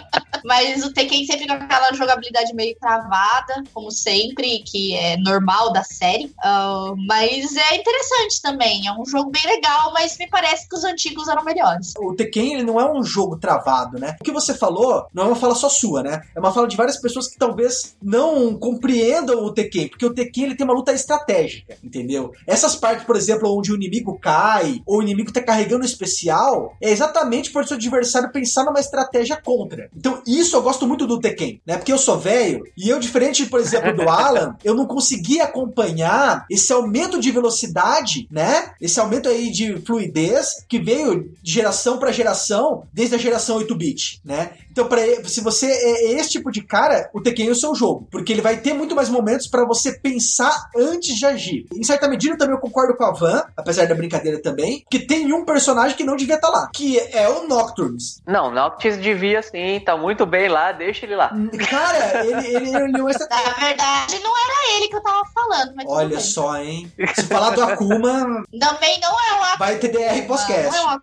Mas o Tekken sempre com aquela jogabilidade meio travada, como sempre, que é normal da série. Uh, mas é interessante também. É um jogo bem legal, mas me parece que os antigos eram melhores. O Tekken ele não é um jogo travado, né? O que você falou não é uma fala só sua, né? É uma fala de várias pessoas que talvez não compreendam o Tekken, porque o Tekken ele tem uma luta estratégica, entendeu? Essas partes, por exemplo, onde o inimigo cai ou o inimigo tá carregando o especial, é exatamente por seu adversário pensar numa estratégia contra. Então, isso eu gosto muito do Tekken, né? Porque eu sou velho e eu, diferente, por exemplo, do Alan, eu não consegui acompanhar esse aumento de velocidade, né? Esse aumento aí de fluidez que veio de geração para geração, desde a geração 8-bit, né? Então, pra, se você é esse tipo de cara, o Tekken é o seu jogo. Porque ele vai ter muito mais momentos para você pensar antes de agir. Em certa medida, também eu concordo com a Van, apesar da brincadeira também, que tem um personagem que não devia estar tá lá, que é o Nocturnes. Não, Nocturnes devia sim, tá muito bem lá, deixa ele lá. Cara, ele, ele, ele não é Na verdade, não era ele que eu tava falando, mas Olha só, hein? Se falar do Akuma. Também não é o Akuma. Vai ter DR podcast. Não é o Akuma.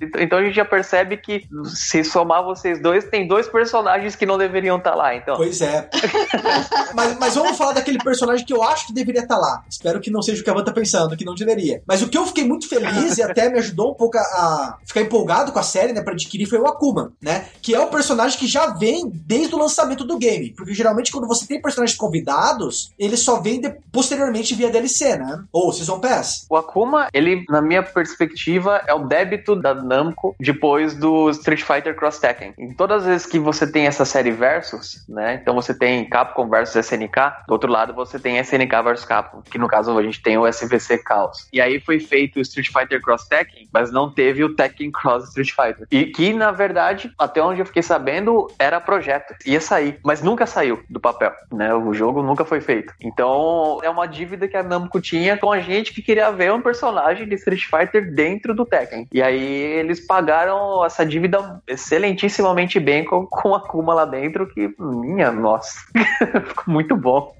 então a gente já percebeu percebe que se somar vocês dois, tem dois personagens que não deveriam estar tá lá, então. Pois é. mas, mas vamos falar daquele personagem que eu acho que deveria estar tá lá. Espero que não seja o que a Van tá pensando, que não deveria. Mas o que eu fiquei muito feliz e até me ajudou um pouco a, a ficar empolgado com a série, né, pra adquirir, foi o Akuma, né? Que é o personagem que já vem desde o lançamento do game. Porque geralmente quando você tem personagens convidados, ele só vem de, posteriormente via DLC, né? Ou Season Pass. O Akuma, ele, na minha perspectiva, é o débito da Namco depois depois do Street Fighter Cross Tekken. Em todas as vezes que você tem essa série versus, né? Então você tem Capcom versus SNK, do outro lado você tem SNK versus Capcom, que no caso a gente tem o SVC Chaos. E aí foi feito o Street Fighter Cross Tekken, mas não teve o Tekken Cross Street Fighter. E que na verdade, até onde eu fiquei sabendo, era projeto. Ia sair, mas nunca saiu do papel, né? O jogo nunca foi feito. Então é uma dívida que a Namco tinha com a gente que queria ver um personagem de Street Fighter dentro do Tekken. E aí eles pagaram essa dívida excelentissimamente bem com, com a Akuma lá dentro, que, minha nossa, ficou muito bom.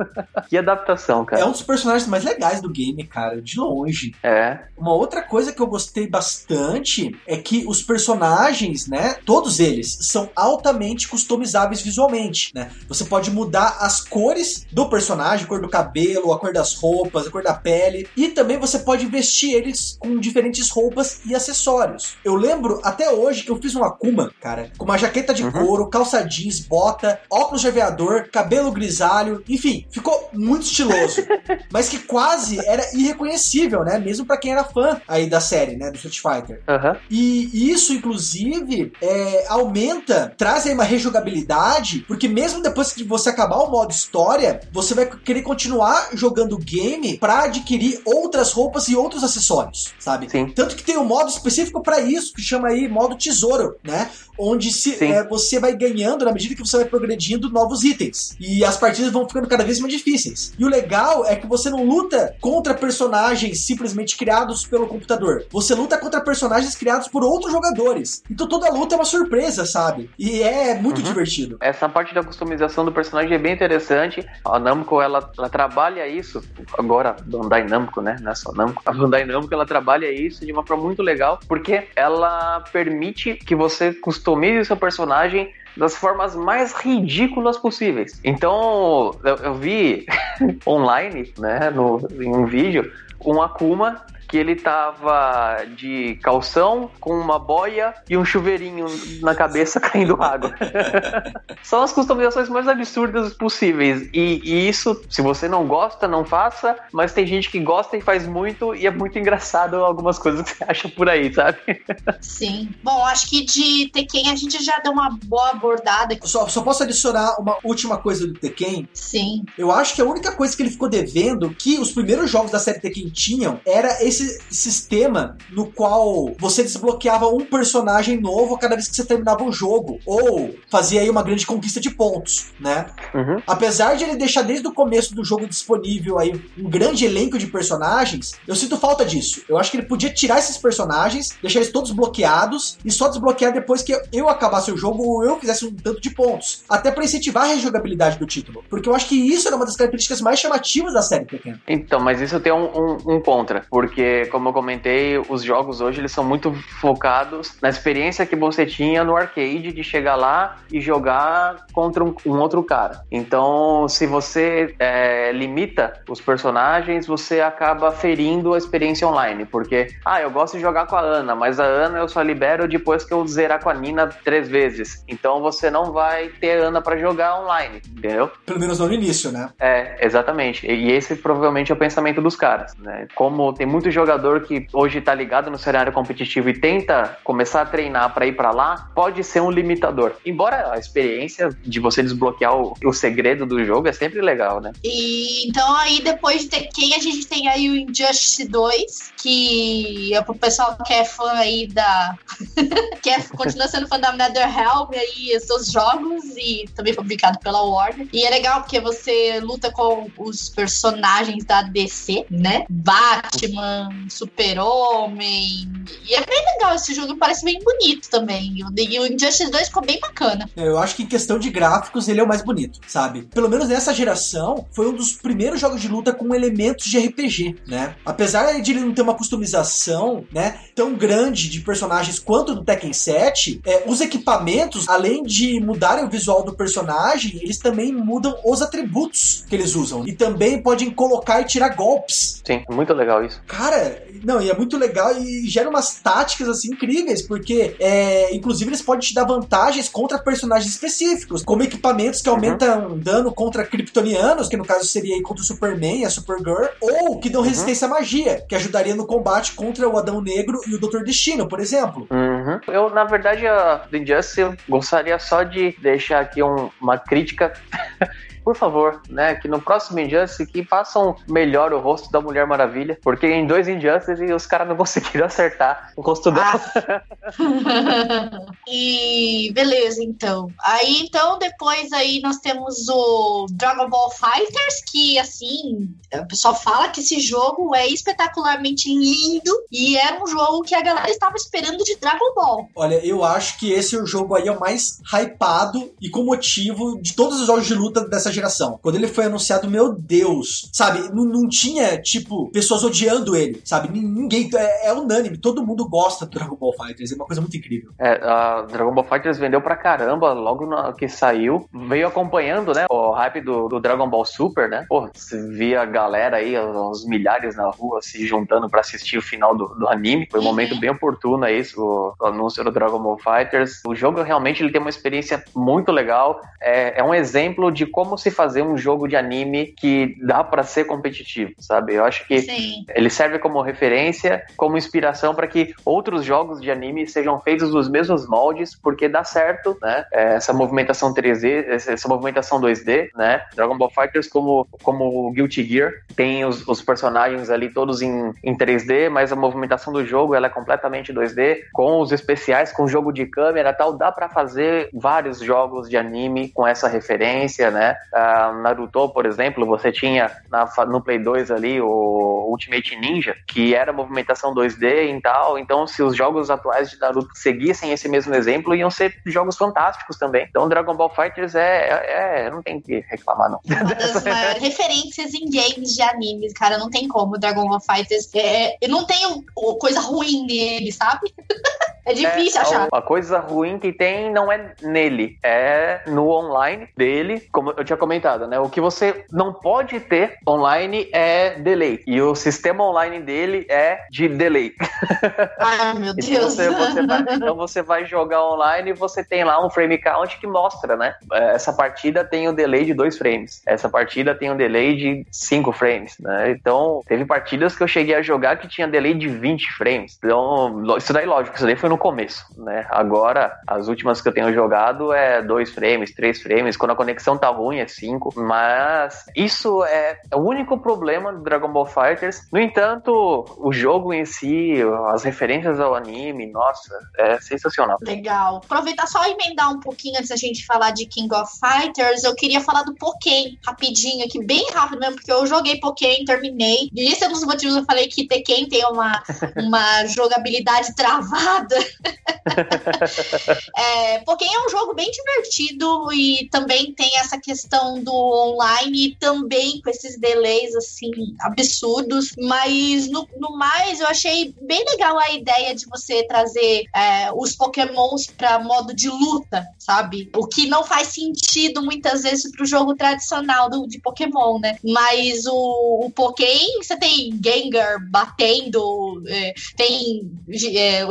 que adaptação, cara. É um dos personagens mais legais do game, cara, de longe. É. Uma outra coisa que eu gostei bastante é que os personagens, né, todos eles, são altamente customizáveis visualmente, né? Você pode mudar as cores do personagem, a cor do cabelo, a cor das roupas, a cor da pele, e também você pode vestir eles com diferentes roupas e acessórios. Eu lembro até hoje que eu fiz um Akuma, cara, com uma jaqueta de uhum. couro, calça jeans, bota, óculos de aviador, cabelo grisalho, enfim, ficou muito estiloso. mas que quase era irreconhecível, né? Mesmo para quem era fã aí da série, né? Do Street Fighter. Uhum. E isso, inclusive, é, aumenta, traz aí uma rejogabilidade, porque mesmo depois que você acabar o modo história, você vai querer continuar jogando o game para adquirir outras roupas e outros acessórios, sabe? Sim. Tanto que tem um modo específico para isso, que chama aí modo tesouro, né? Onde se, é, você vai ganhando na medida que você vai progredindo novos itens. E as partidas vão ficando cada vez mais difíceis. E o legal é que você não luta contra personagens simplesmente criados pelo computador. Você luta contra personagens criados por outros jogadores. Então toda luta é uma surpresa, sabe? E é muito uhum. divertido. Essa parte da customização do personagem é bem interessante. A Namco, ela, ela trabalha isso. Agora, Bandai Namco, né? Não é só Namco. A Bandai Namco, ela trabalha isso de uma forma muito legal, porque ela permite que você customize o seu personagem das formas mais ridículas possíveis. Então, eu, eu vi online, né, no, em um vídeo, um Akuma que ele tava de calção, com uma boia e um chuveirinho na cabeça caindo água. São as customizações mais absurdas possíveis. E, e, isso, se você não gosta, não faça, mas tem gente que gosta e faz muito, e é muito engraçado algumas coisas que você acha por aí, sabe? Sim. Bom, acho que de Tekken a gente já deu uma boa abordada. Só, só posso adicionar uma última coisa do Tekken? Sim. Eu acho que a única coisa que ele ficou devendo, que os primeiros jogos da série Tekken tinham, era esse esse sistema no qual você desbloqueava um personagem novo a cada vez que você terminava um jogo, ou fazia aí uma grande conquista de pontos, né? Uhum. Apesar de ele deixar desde o começo do jogo disponível aí um grande elenco de personagens, eu sinto falta disso. Eu acho que ele podia tirar esses personagens, deixar eles todos bloqueados e só desbloquear depois que eu acabasse o jogo ou eu fizesse um tanto de pontos. Até para incentivar a rejogabilidade do título. Porque eu acho que isso era uma das características mais chamativas da série pequena. Então, mas isso tem um, um, um contra. Porque Porque, como eu comentei, os jogos hoje eles são muito focados na experiência que você tinha no arcade de chegar lá e jogar contra um, um outro cara. Então, se você é, limita os personagens, você acaba ferindo a experiência online. Porque, ah, eu gosto de jogar com a Ana, mas a Ana eu só libero depois que eu zerar com a Nina três vezes. Então você não vai ter Ana para jogar online, entendeu? Pelo menos no início, né? É, exatamente. E esse provavelmente é o pensamento dos caras, né? Como tem muito jogador que hoje tá ligado no cenário competitivo e tenta começar a treinar para ir para lá, pode ser um limitador. Embora a experiência de você desbloquear o, o segredo do jogo é sempre legal, né? E então aí depois de Tekken a gente tem aí o Injustice 2, que é pro pessoal que é fã aí da que é, continua sendo fã da NetherRealm aí seus jogos e também publicado pela Warner. E é legal porque você luta com os personagens da DC, né? Batman, Super-Homem. E é bem legal esse jogo, parece bem bonito também. E o Injustice 2 ficou bem bacana. Eu acho que em questão de gráficos ele é o mais bonito, sabe? Pelo menos nessa geração, foi um dos primeiros jogos de luta com elementos de RPG, né? Apesar de ele não ter uma customização, né, tão grande de personagens quanto do Tekken 7, é, os equipamentos, além de mudarem o visual do personagem, eles também mudam os atributos que eles usam. E também podem colocar e tirar golpes. Sim, muito legal isso. Cara, não, e é muito legal e gera umas táticas assim incríveis, porque é, inclusive eles podem te dar vantagens contra personagens específicos, como equipamentos que uhum. aumentam uhum. dano contra kryptonianos, que no caso seria aí contra o Superman e a Supergirl, ou que dão uhum. resistência uhum. à magia, que ajudaria no combate contra o Adão Negro e o Doutor Destino, por exemplo. Uhum. Eu, na verdade, a do Injustice, gostaria só de deixar aqui um, uma crítica por favor, né, que no próximo Injustice que façam melhor o rosto da Mulher Maravilha, porque em dois Injustice os caras não conseguiram acertar o rosto dela. Ah. e beleza, então. Aí então depois aí nós temos o Dragon Ball Fighters, que assim, o pessoal fala que esse jogo é espetacularmente lindo e era um jogo que a galera estava esperando de Dragon Ball. Olha, eu acho que esse é o jogo aí é o mais hypado e com motivo de todos os jogos de luta dessa geração geração. Quando ele foi anunciado, meu Deus, sabe? Não, não tinha, tipo, pessoas odiando ele, sabe? Ninguém. É, é, unânime, todo mundo gosta do Dragon Ball Fighters, é uma coisa muito incrível. É, a Dragon Ball Fighters vendeu pra caramba logo na, que saiu. Veio acompanhando, né? O hype do, do Dragon Ball Super, né? Pô, você via a galera aí, os milhares na rua se juntando para assistir o final do, do anime. Foi um uhum. momento bem oportuno aí, o, o, anúncio do Dragon Ball Fighters. O jogo realmente ele tem uma experiência muito legal. É, é um exemplo de como se fazer um jogo de anime que dá para ser competitivo, sabe? Eu acho que Sim. ele serve como referência, como inspiração para que outros jogos de anime sejam feitos nos mesmos moldes, porque dá certo, né? É, essa movimentação 3D, essa movimentação 2D, né? Dragon Ball Fighters, como, como Guilty Gear, tem os, os personagens ali todos em, em 3D, mas a movimentação do jogo ela é completamente 2D, com os especiais, com o jogo de câmera tal, dá para fazer vários jogos de anime com essa referência, né? Uh, Naruto, por exemplo, você tinha na, no Play 2 ali o Ultimate Ninja, que era movimentação 2D e tal. Então, se os jogos atuais de Naruto seguissem esse mesmo exemplo, iam ser jogos fantásticos também. Então, Dragon Ball Fighters é. é, é não tem que reclamar, não. Uma das maiores referências em games de animes, cara. Não tem como. Dragon Ball Fighters. É, eu não tenho coisa ruim nele, sabe? É difícil é, achar. A coisa ruim que tem não é nele, é no online dele, como eu tinha comentado, né? O que você não pode ter online é delay. E o sistema online dele é de delay. Ai, meu então Deus. Você, você vai, então você vai jogar online e você tem lá um frame count que mostra, né? É, essa partida tem um delay de dois frames. Essa partida tem um delay de cinco frames, né? Então, teve partidas que eu cheguei a jogar que tinha delay de 20 frames. Então, isso daí, lógico, isso daí foi no começo, né? Agora, as últimas que eu tenho jogado é dois frames, três frames. Quando a conexão tá ruim, é cinco. Mas isso é, o único problema do Dragon Ball Fighters. No entanto, o jogo em si, as referências ao anime, nossa, é sensacional. Legal. Aproveitar só emendar um pouquinho antes da gente falar de King of Fighters, eu queria falar do Pokémon rapidinho aqui, bem rápido mesmo, porque eu joguei Pokémon, terminei. E esse é um dos motivos que eu falei que Tekken tem uma, uma jogabilidade travada é, Pokémon é um jogo bem divertido e também tem essa questão do online, também com esses delays assim absurdos, mas no, no mais eu achei bem legal a ideia de você trazer é, os Pokémons para modo de luta, sabe? O que não faz sentido muitas vezes pro jogo tradicional do, de Pokémon, né? Mas o, o Pokémon, você tem Gengar batendo, é, tem. É,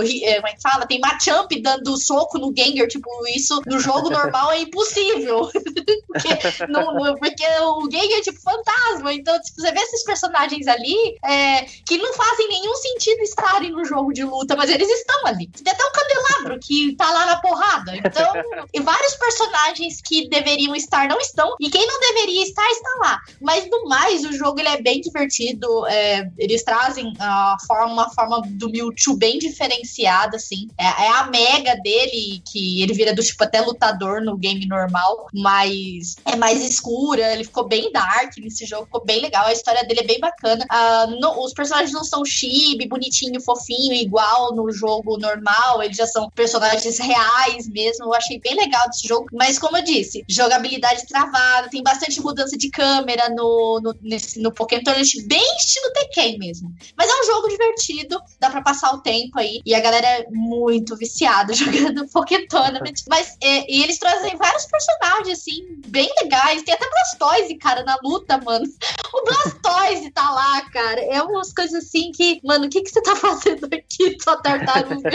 fala? Tem Machamp dando soco no Gengar, tipo, isso no jogo normal é impossível. porque, no, porque o Gengar é tipo fantasma. Então, tipo, você vê esses personagens ali é, que não fazem nenhum sentido estarem no jogo de luta, mas eles estão ali. Tem até um candelabro que tá lá na porrada. Então, e vários personagens que deveriam estar não estão, e quem não deveria estar, está lá. Mas no mais, o jogo ele é bem divertido. É, eles trazem a forma, uma forma do Mewtwo bem diferenciada, assim. É, é, a mega dele, que ele vira do tipo até lutador no game normal, mas é mais escura. Ele ficou bem dark nesse jogo, ficou bem legal. A história dele é bem bacana. Uh, no, os personagens não são chibi, bonitinho, fofinho, igual no jogo normal. Eles já são personagens reais mesmo. Eu achei bem legal desse jogo. Mas como eu disse, jogabilidade travada, tem bastante mudança de câmera no, no, nesse, no Pokémon Tournament, bem estilo Tekken mesmo. Mas é um jogo divertido, dá pra passar o tempo aí. E a galera é muito viciada jogando Pokémon Tournament. Mas é, e eles trazem vários personagens, assim, bem legais. Tem até Blastoise, cara, na luta, mano. O Blastoise tá lá, cara. É umas coisas assim que, mano, o que, que você tá fazendo aqui, sua tartaruga?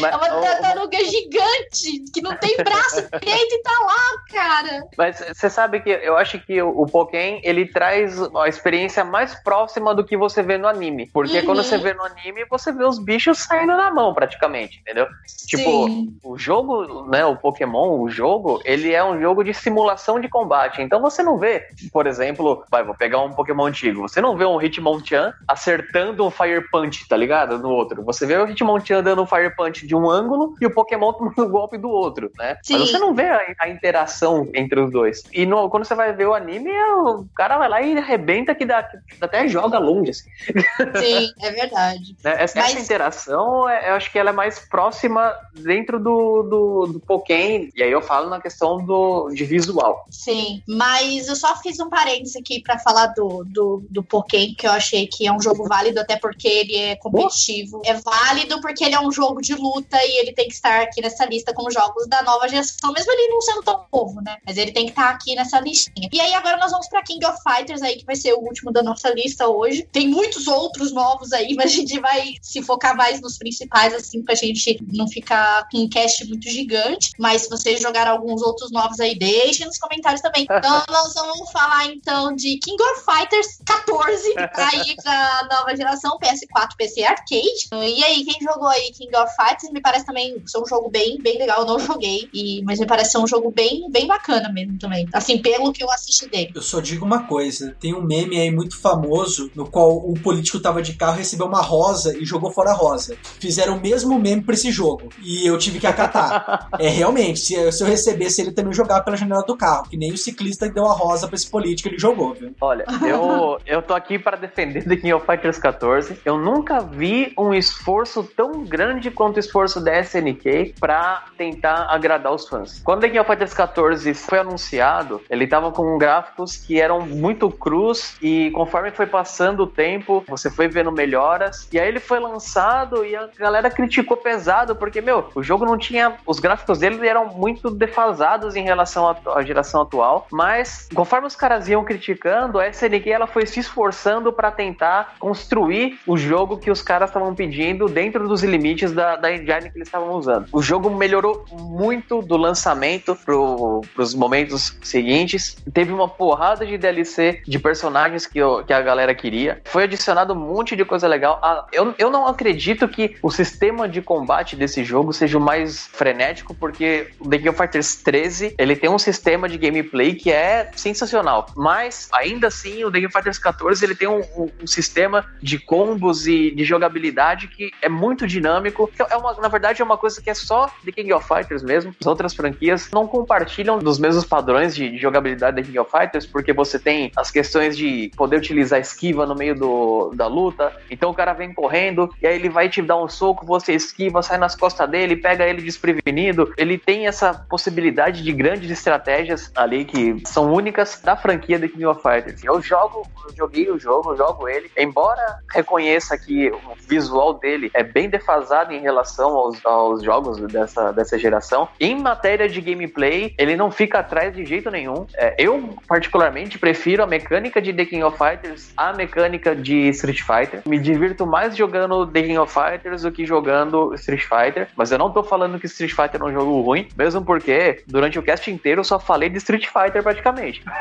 Mas, é uma tartaruga gigante que não tem braço direito e tá lá, cara. Mas você sabe que eu acho que o, o Pokémon ele traz a experiência mais próxima do que você vê no anime. Porque uhum. quando você vê no anime, você vê os bichos saindo na mão, praticamente, entendeu? Tipo, Sim. Tipo, o jogo, né, o Pokémon, o jogo, ele é um jogo de simulação de combate. Então você não vê, por exemplo, vai, vou pegar um Pokémon antigo, você não vê um Hitmonchan acertando um Fire Punch, tá ligado? No outro. Você vê o Hitmonchan dando um Fire Punch de um ângulo e o Pokémon tomando o golpe do outro, né? Sim. Mas você não vê a, a, interação entre os dois. E no, quando você vai ver o anime, é o cara vai lá e arrebenta que dá, até joga longe, assim. Sim, é verdade. Né? Essa, Mas... essa, interação, é, eu acho que ela é mais próxima dentro do, do, do Pokémon, e aí eu falo na questão do, de visual. Sim, mas eu só fiz um parênteses aqui para falar do, do, do Pokémon, que eu achei que é um jogo válido, até porque ele é competitivo. Oh. É válido porque ele é um jogo de luta luta e ele tem que estar aqui nessa lista como jogos da nova geração, mesmo ele não sendo tão novo, né? Mas ele tem que estar aqui nessa listinha. E aí agora nós vamos para King of Fighters aí, que vai ser o último da nossa lista hoje. Tem muitos outros novos aí, mas a gente vai se focar mais nos principais, assim, pra gente não ficar com um cast muito gigante. Mas se vocês jogaram alguns outros novos aí, deixem nos comentários também. Então nós vamos falar então de King of Fighters 14, aí pra nova geração, PS4, PC Arcade. E aí, quem jogou aí King of Fighters? Me parece também ser um jogo bem, bem legal. Eu não joguei, e, mas me parece ser um jogo bem, bem bacana mesmo também. Assim, pelo que eu assisti dele. Eu só digo uma coisa: tem um meme aí muito famoso no qual o político tava de carro, recebeu uma rosa e jogou fora a rosa. Fizeram o mesmo meme pra esse jogo. E eu tive que acatar. é, realmente, se, se eu recebesse ele também jogar pela janela do carro, que nem o ciclista deu a rosa pra esse político, ele jogou, viu? Olha, eu, eu tô aqui para defender The King of Fighters 14. Eu nunca vi um esforço tão grande quanto o esforço esforço da SNK para tentar agradar os fãs. Quando King of Fighters 14 foi anunciado, ele tava com gráficos que eram muito crus e conforme foi passando o tempo, você foi vendo melhoras. E aí ele foi lançado e a galera criticou pesado porque, meu, o jogo não tinha. Os gráficos dele eram muito defasados em relação à geração atual. Mas conforme os caras iam criticando, a SNK ela foi se esforçando para tentar construir o jogo que os caras estavam pedindo dentro dos limites da, da engine que eles estavam usando. O jogo melhorou muito do lançamento pro, pros momentos seguintes. Teve uma porrada de DLC de personagens que, eu, que a galera queria. Foi adicionado um monte de coisa legal. Ah, eu, eu não acredito que o sistema de combate desse jogo seja o mais frenético, porque o The King of Fighters 13 ele tem um sistema de gameplay que é sensacional. Mas ainda assim, o The King of Fighters 14 ele tem um, um, um sistema de combos e de jogabilidade que é muito dinâmico. É uma na verdade, é uma coisa que é só de King of Fighters mesmo. As outras franquias não compartilham dos mesmos padrões de, de jogabilidade da King of Fighters, porque você tem as questões de poder utilizar esquiva no meio do, da luta. Então o cara vem correndo e aí ele vai te dar um soco, você esquiva, sai nas costas dele, pega ele desprevenido. Ele tem essa possibilidade de grandes estratégias ali que são únicas da franquia The King of Fighters. Eu jogo, eu joguei o jogo, eu jogo ele, embora reconheça que o visual dele é bem defasado em relação aos, aos jogos dessa, dessa geração. Em matéria de gameplay, ele não fica atrás de jeito nenhum. É, eu, particularmente, prefiro a mecânica de The King of Fighters à mecânica de Street Fighter. Me divirto mais jogando The King of Fighters do que jogando Street Fighter. Mas eu não tô falando que Street Fighter é um jogo ruim, mesmo porque durante o cast inteiro eu só falei de Street Fighter praticamente.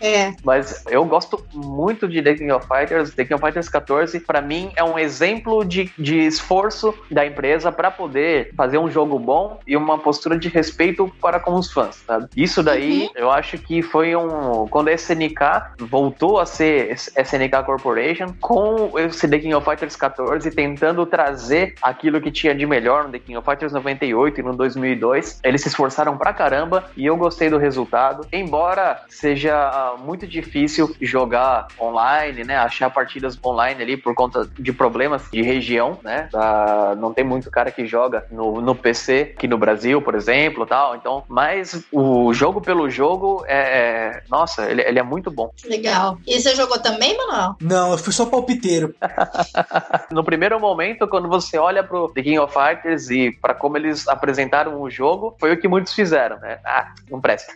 É. Mas eu gosto muito de The King of Fighters. The King of Fighters 14, para mim, é um exemplo de, de esforço da empresa para poder fazer um jogo bom e uma postura de respeito para com os fãs, sabe? Isso daí, uhum. eu acho que foi um. Quando a SNK voltou a ser SNK Corporation, com esse The King of Fighters 14, tentando trazer aquilo que tinha de melhor no The King of Fighters 98 e no 2002, eles se esforçaram pra caramba e eu gostei do resultado. Embora seja ah, muito difícil jogar online, né? Achar partidas online ali por conta de problemas de região, né? Da, não tem muito cara que joga no, no PC aqui no Brasil, por exemplo, tal. Então, mas o jogo pelo jogo é, é nossa, ele, ele, é muito bom. Legal. E você jogou também, Manuel? Não, eu fui só palpiteiro. no primeiro momento, quando você olha pro The King of Fighters e para como eles apresentaram o jogo, foi o que muitos fizeram, né? Ah, não presta.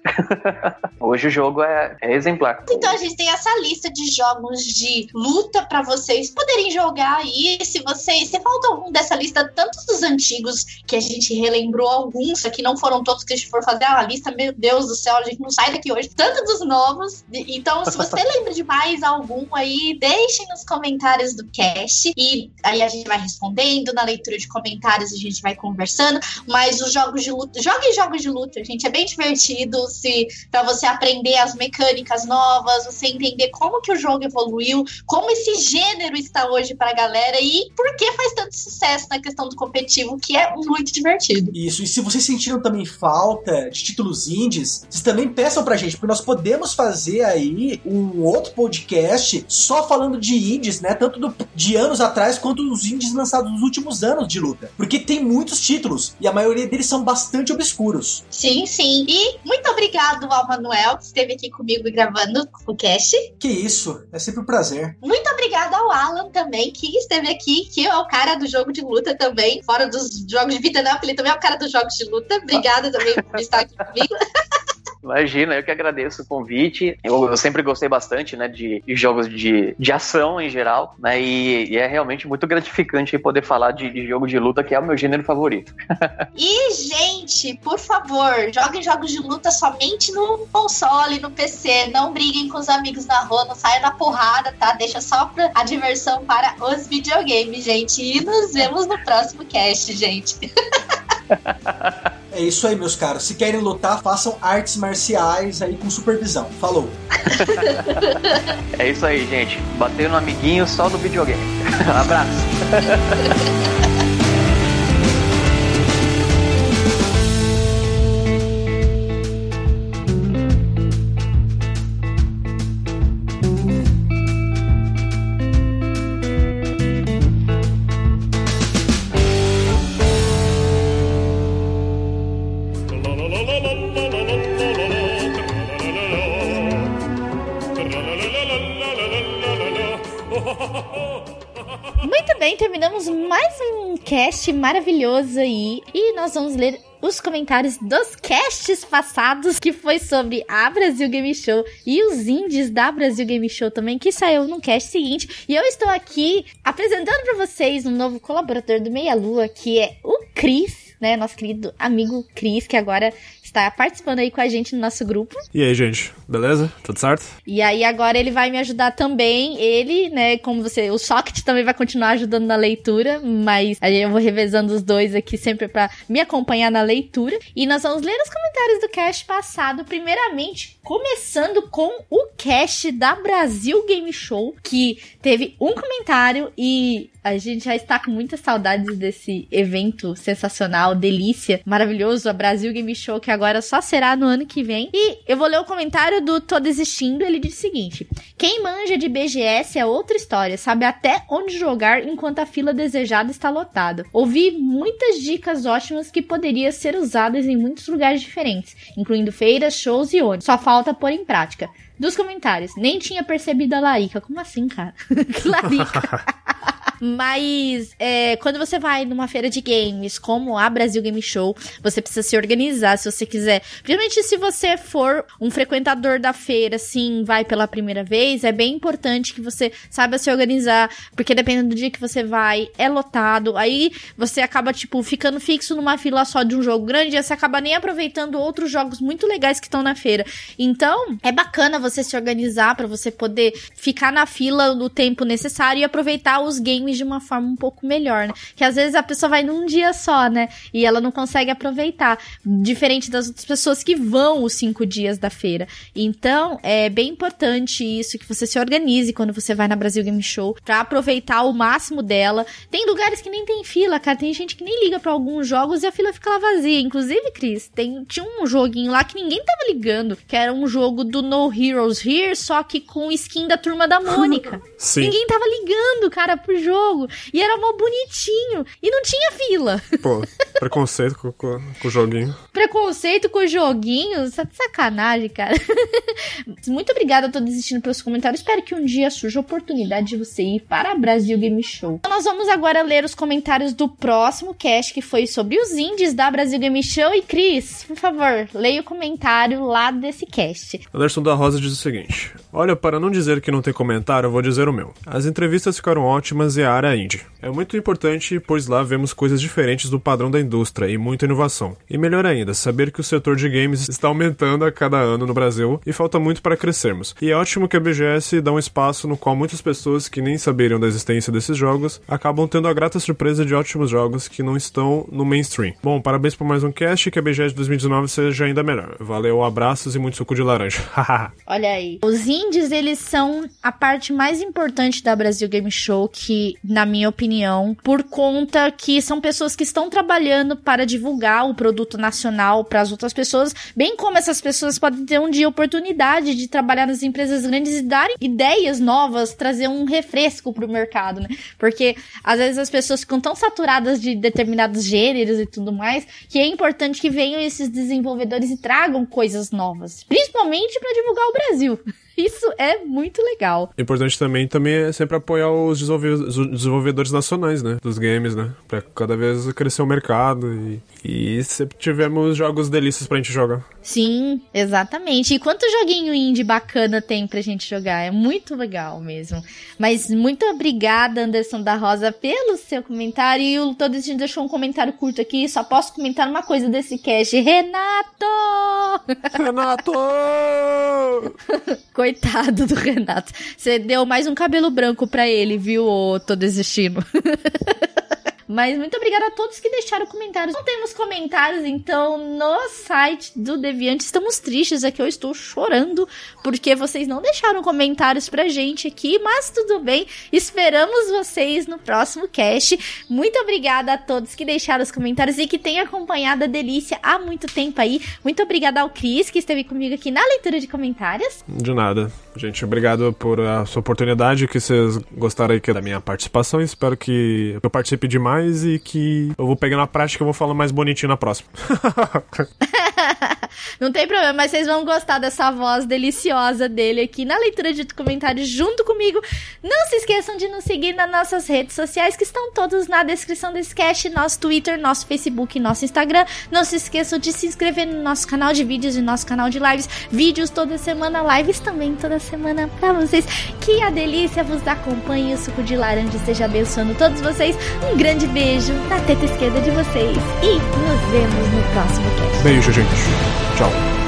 Hoje o jogo é, é exemplar. Então a gente tem essa lista de jogos de luta para vocês poderem jogar aí. Se vocês. Se falta algum dessa lista, tantos dos antigos que a gente relembrou alguns, aqui não foram todos que a gente for fazer a lista, meu Deus do céu, a gente não sai daqui hoje. Tanto dos novos. Então, se você lembra de mais algum aí, deixem nos comentários do cast. E aí a gente vai respondendo. Na leitura de comentários a gente vai conversando. Mas os jogos de luta. Joguem jogos de luta, gente. É bem divertido. Se para você aprender as mecânicas novas, você entender como que o jogo evoluiu, como esse gênero está hoje para a galera e por que faz tanto sucesso na questão do competitivo, que é muito divertido. Isso, e se vocês sentiram também falta de títulos indies, vocês também peçam pra gente, porque nós podemos fazer aí um outro podcast só falando de indies, né? Tanto do, de anos atrás quanto os indies lançados nos últimos anos de luta. Porque tem muitos títulos e a maioria deles são bastante obscuros. Sim, sim. E muito obrigado ao Manuel, que esteve aqui comigo gravando o cast. Que isso, é sempre um prazer. Muito obrigado ao Alan também, que esteve aqui, que é o cara do jogo de luta também, fora dos jogos de vida, não, ele também é o cara dos jogos de luta. Obrigada também por estar aqui comigo. Imagina, eu que agradeço o convite. Eu, eu sempre gostei bastante, né, de, de, jogos de, de ação em geral, né, e, e é realmente muito gratificante poder falar de, de, jogo de luta, que é o meu gênero favorito. e, gente, por favor, joguem jogos de luta somente no console, no PC. Não briguem com os amigos na rua, não saiam na porrada, tá? Deixa só pra, a diversão para os videogames, gente. E nos vemos no próximo cast, gente. É isso aí, meus caros. Se querem lutar, façam artes marciais aí com supervisão. Falou. é isso aí, gente. Bater no amiguinho só do videogame. Abraço. cast maravilhoso aí. E nós vamos ler os comentários dos casts passados, que foi sobre a Brasil Game Show e os indies da Brasil Game Show também, que saiu no cast seguinte. E eu estou aqui apresentando para vocês um novo colaborador do Meia Lua, que é o Cris, né? Nosso querido amigo Cris, que agora tá participando aí com a gente no nosso grupo. E aí, gente, beleza? Tudo certo? E aí agora ele vai me ajudar também. Ele, né, como você, o Socket também vai continuar ajudando na leitura, mas aí eu vou revezando os dois aqui sempre para me acompanhar na leitura. E nós vamos ler os comentários do cast passado, primeiramente começando com o cast da Brasil Game Show, que teve um comentário e a gente já está com muitas saudades desse evento sensacional, delícia, maravilhoso, a Brasil Game Show, que agora só será no ano que vem. E eu vou ler o comentário do Tô Desistindo, ele diz o seguinte: Quem manja de BGS é outra história, sabe até onde jogar enquanto a fila desejada está lotada. Ouvi muitas dicas ótimas que poderiam ser usadas em muitos lugares diferentes, incluindo feiras, shows e ônibus. Só falta pôr em prática. Dos comentários, nem tinha percebido a Larica. Como assim, cara? Larica? Mas é, quando você vai numa feira de games, como a Brasil Game Show, você precisa se organizar se você quiser. Principalmente se você for um frequentador da feira, assim, vai pela primeira vez, é bem importante que você saiba se organizar, porque dependendo do dia que você vai, é lotado. Aí você acaba, tipo, ficando fixo numa fila só de um jogo grande, e você acaba nem aproveitando outros jogos muito legais que estão na feira. Então, é bacana você se organizar para você poder ficar na fila no tempo necessário e aproveitar os games de uma forma um pouco melhor, né? Que às vezes a pessoa vai num dia só, né? E ela não consegue aproveitar. Diferente das outras pessoas que vão os cinco dias da feira. Então, é bem importante isso, que você se organize quando você vai na Brasil Game Show pra aproveitar o máximo dela. Tem lugares que nem tem fila, cara. Tem gente que nem liga para alguns jogos e a fila fica lá vazia. Inclusive, Cris, tem, tinha um joguinho lá que ninguém tava ligando, que era um jogo do No Heroes Here, só que com skin da turma da Mônica. Sim. Ninguém tava ligando, cara, pro jogo jogo. E era mó bonitinho. E não tinha fila. Pô, preconceito com, com, com o joguinho. Preconceito com o joguinho? Sacanagem, cara. Muito obrigada a todos assistindo pelos comentários. Espero que um dia surja a oportunidade de você ir para a Brasil Game Show. Então, nós vamos agora ler os comentários do próximo cast, que foi sobre os indies da Brasil Game Show. E Cris, por favor, leia o comentário lá desse cast. Anderson da Rosa diz o seguinte: Olha, para não dizer que não tem comentário, eu vou dizer o meu. As entrevistas ficaram ótimas e a área indie. É muito importante, pois lá vemos coisas diferentes do padrão da indústria e muita inovação. E melhor ainda, saber que o setor de games está aumentando a cada ano no Brasil e falta muito para crescermos. E é ótimo que a BGS dá um espaço no qual muitas pessoas que nem saberiam da existência desses jogos acabam tendo a grata surpresa de ótimos jogos que não estão no mainstream. Bom, parabéns por mais um cast e que a BGS 2019 seja ainda melhor. Valeu, abraços e muito suco de laranja. Olha aí. Os indies, eles são a parte mais importante da Brasil Game Show que na minha opinião, por conta que são pessoas que estão trabalhando para divulgar o produto nacional para as outras pessoas, bem como essas pessoas podem ter um dia oportunidade de trabalhar nas empresas grandes e darem ideias novas, trazer um refresco para o mercado, né? Porque às vezes as pessoas ficam tão saturadas de determinados gêneros e tudo mais, que é importante que venham esses desenvolvedores e tragam coisas novas, principalmente para divulgar o Brasil. Isso é muito legal. Importante também, também é sempre apoiar os desenvolvedores nacionais, né? Dos games, né? Pra cada vez crescer o mercado e, e sempre tivemos jogos delícias pra gente jogar. Sim, exatamente. E quanto joguinho indie bacana tem pra gente jogar? É muito legal mesmo. Mas muito obrigada, Anderson da Rosa, pelo seu comentário. E o Todo Destino deixou um comentário curto aqui. Só posso comentar uma coisa desse cast. Renato! Renato! Coitado do Renato. Você deu mais um cabelo branco pra ele, viu? Ô, tô desistindo. Mas muito obrigada a todos que deixaram comentários. Não temos comentários, então, no site do Deviante. Estamos tristes aqui, eu estou chorando, porque vocês não deixaram comentários pra gente aqui, mas tudo bem. Esperamos vocês no próximo cast. Muito obrigada a todos que deixaram os comentários e que têm acompanhado a delícia há muito tempo aí. Muito obrigada ao Cris, que esteve comigo aqui na leitura de comentários. De nada. Gente, obrigado por a sua oportunidade, que vocês gostaram aí da minha participação. Espero que eu participe demais mais e que eu vou pegar na prática e vou falar mais bonitinho na próxima. Não tem problema, mas vocês vão gostar dessa voz deliciosa dele aqui na leitura de comentários junto comigo. Não se esqueçam de nos seguir nas nossas redes sociais, que estão todos na descrição desse cast, nosso Twitter, nosso Facebook nosso Instagram. Não se esqueçam de se inscrever no nosso canal de vídeos e nosso canal de lives. Vídeos toda semana, lives também toda semana pra vocês. Que a delícia vos acompanhe, o suco de laranja esteja abençoando todos vocês. Um grande beijo na teta esquerda de vocês e nos vemos no próximo cast. Beijo, gente. 去照顾。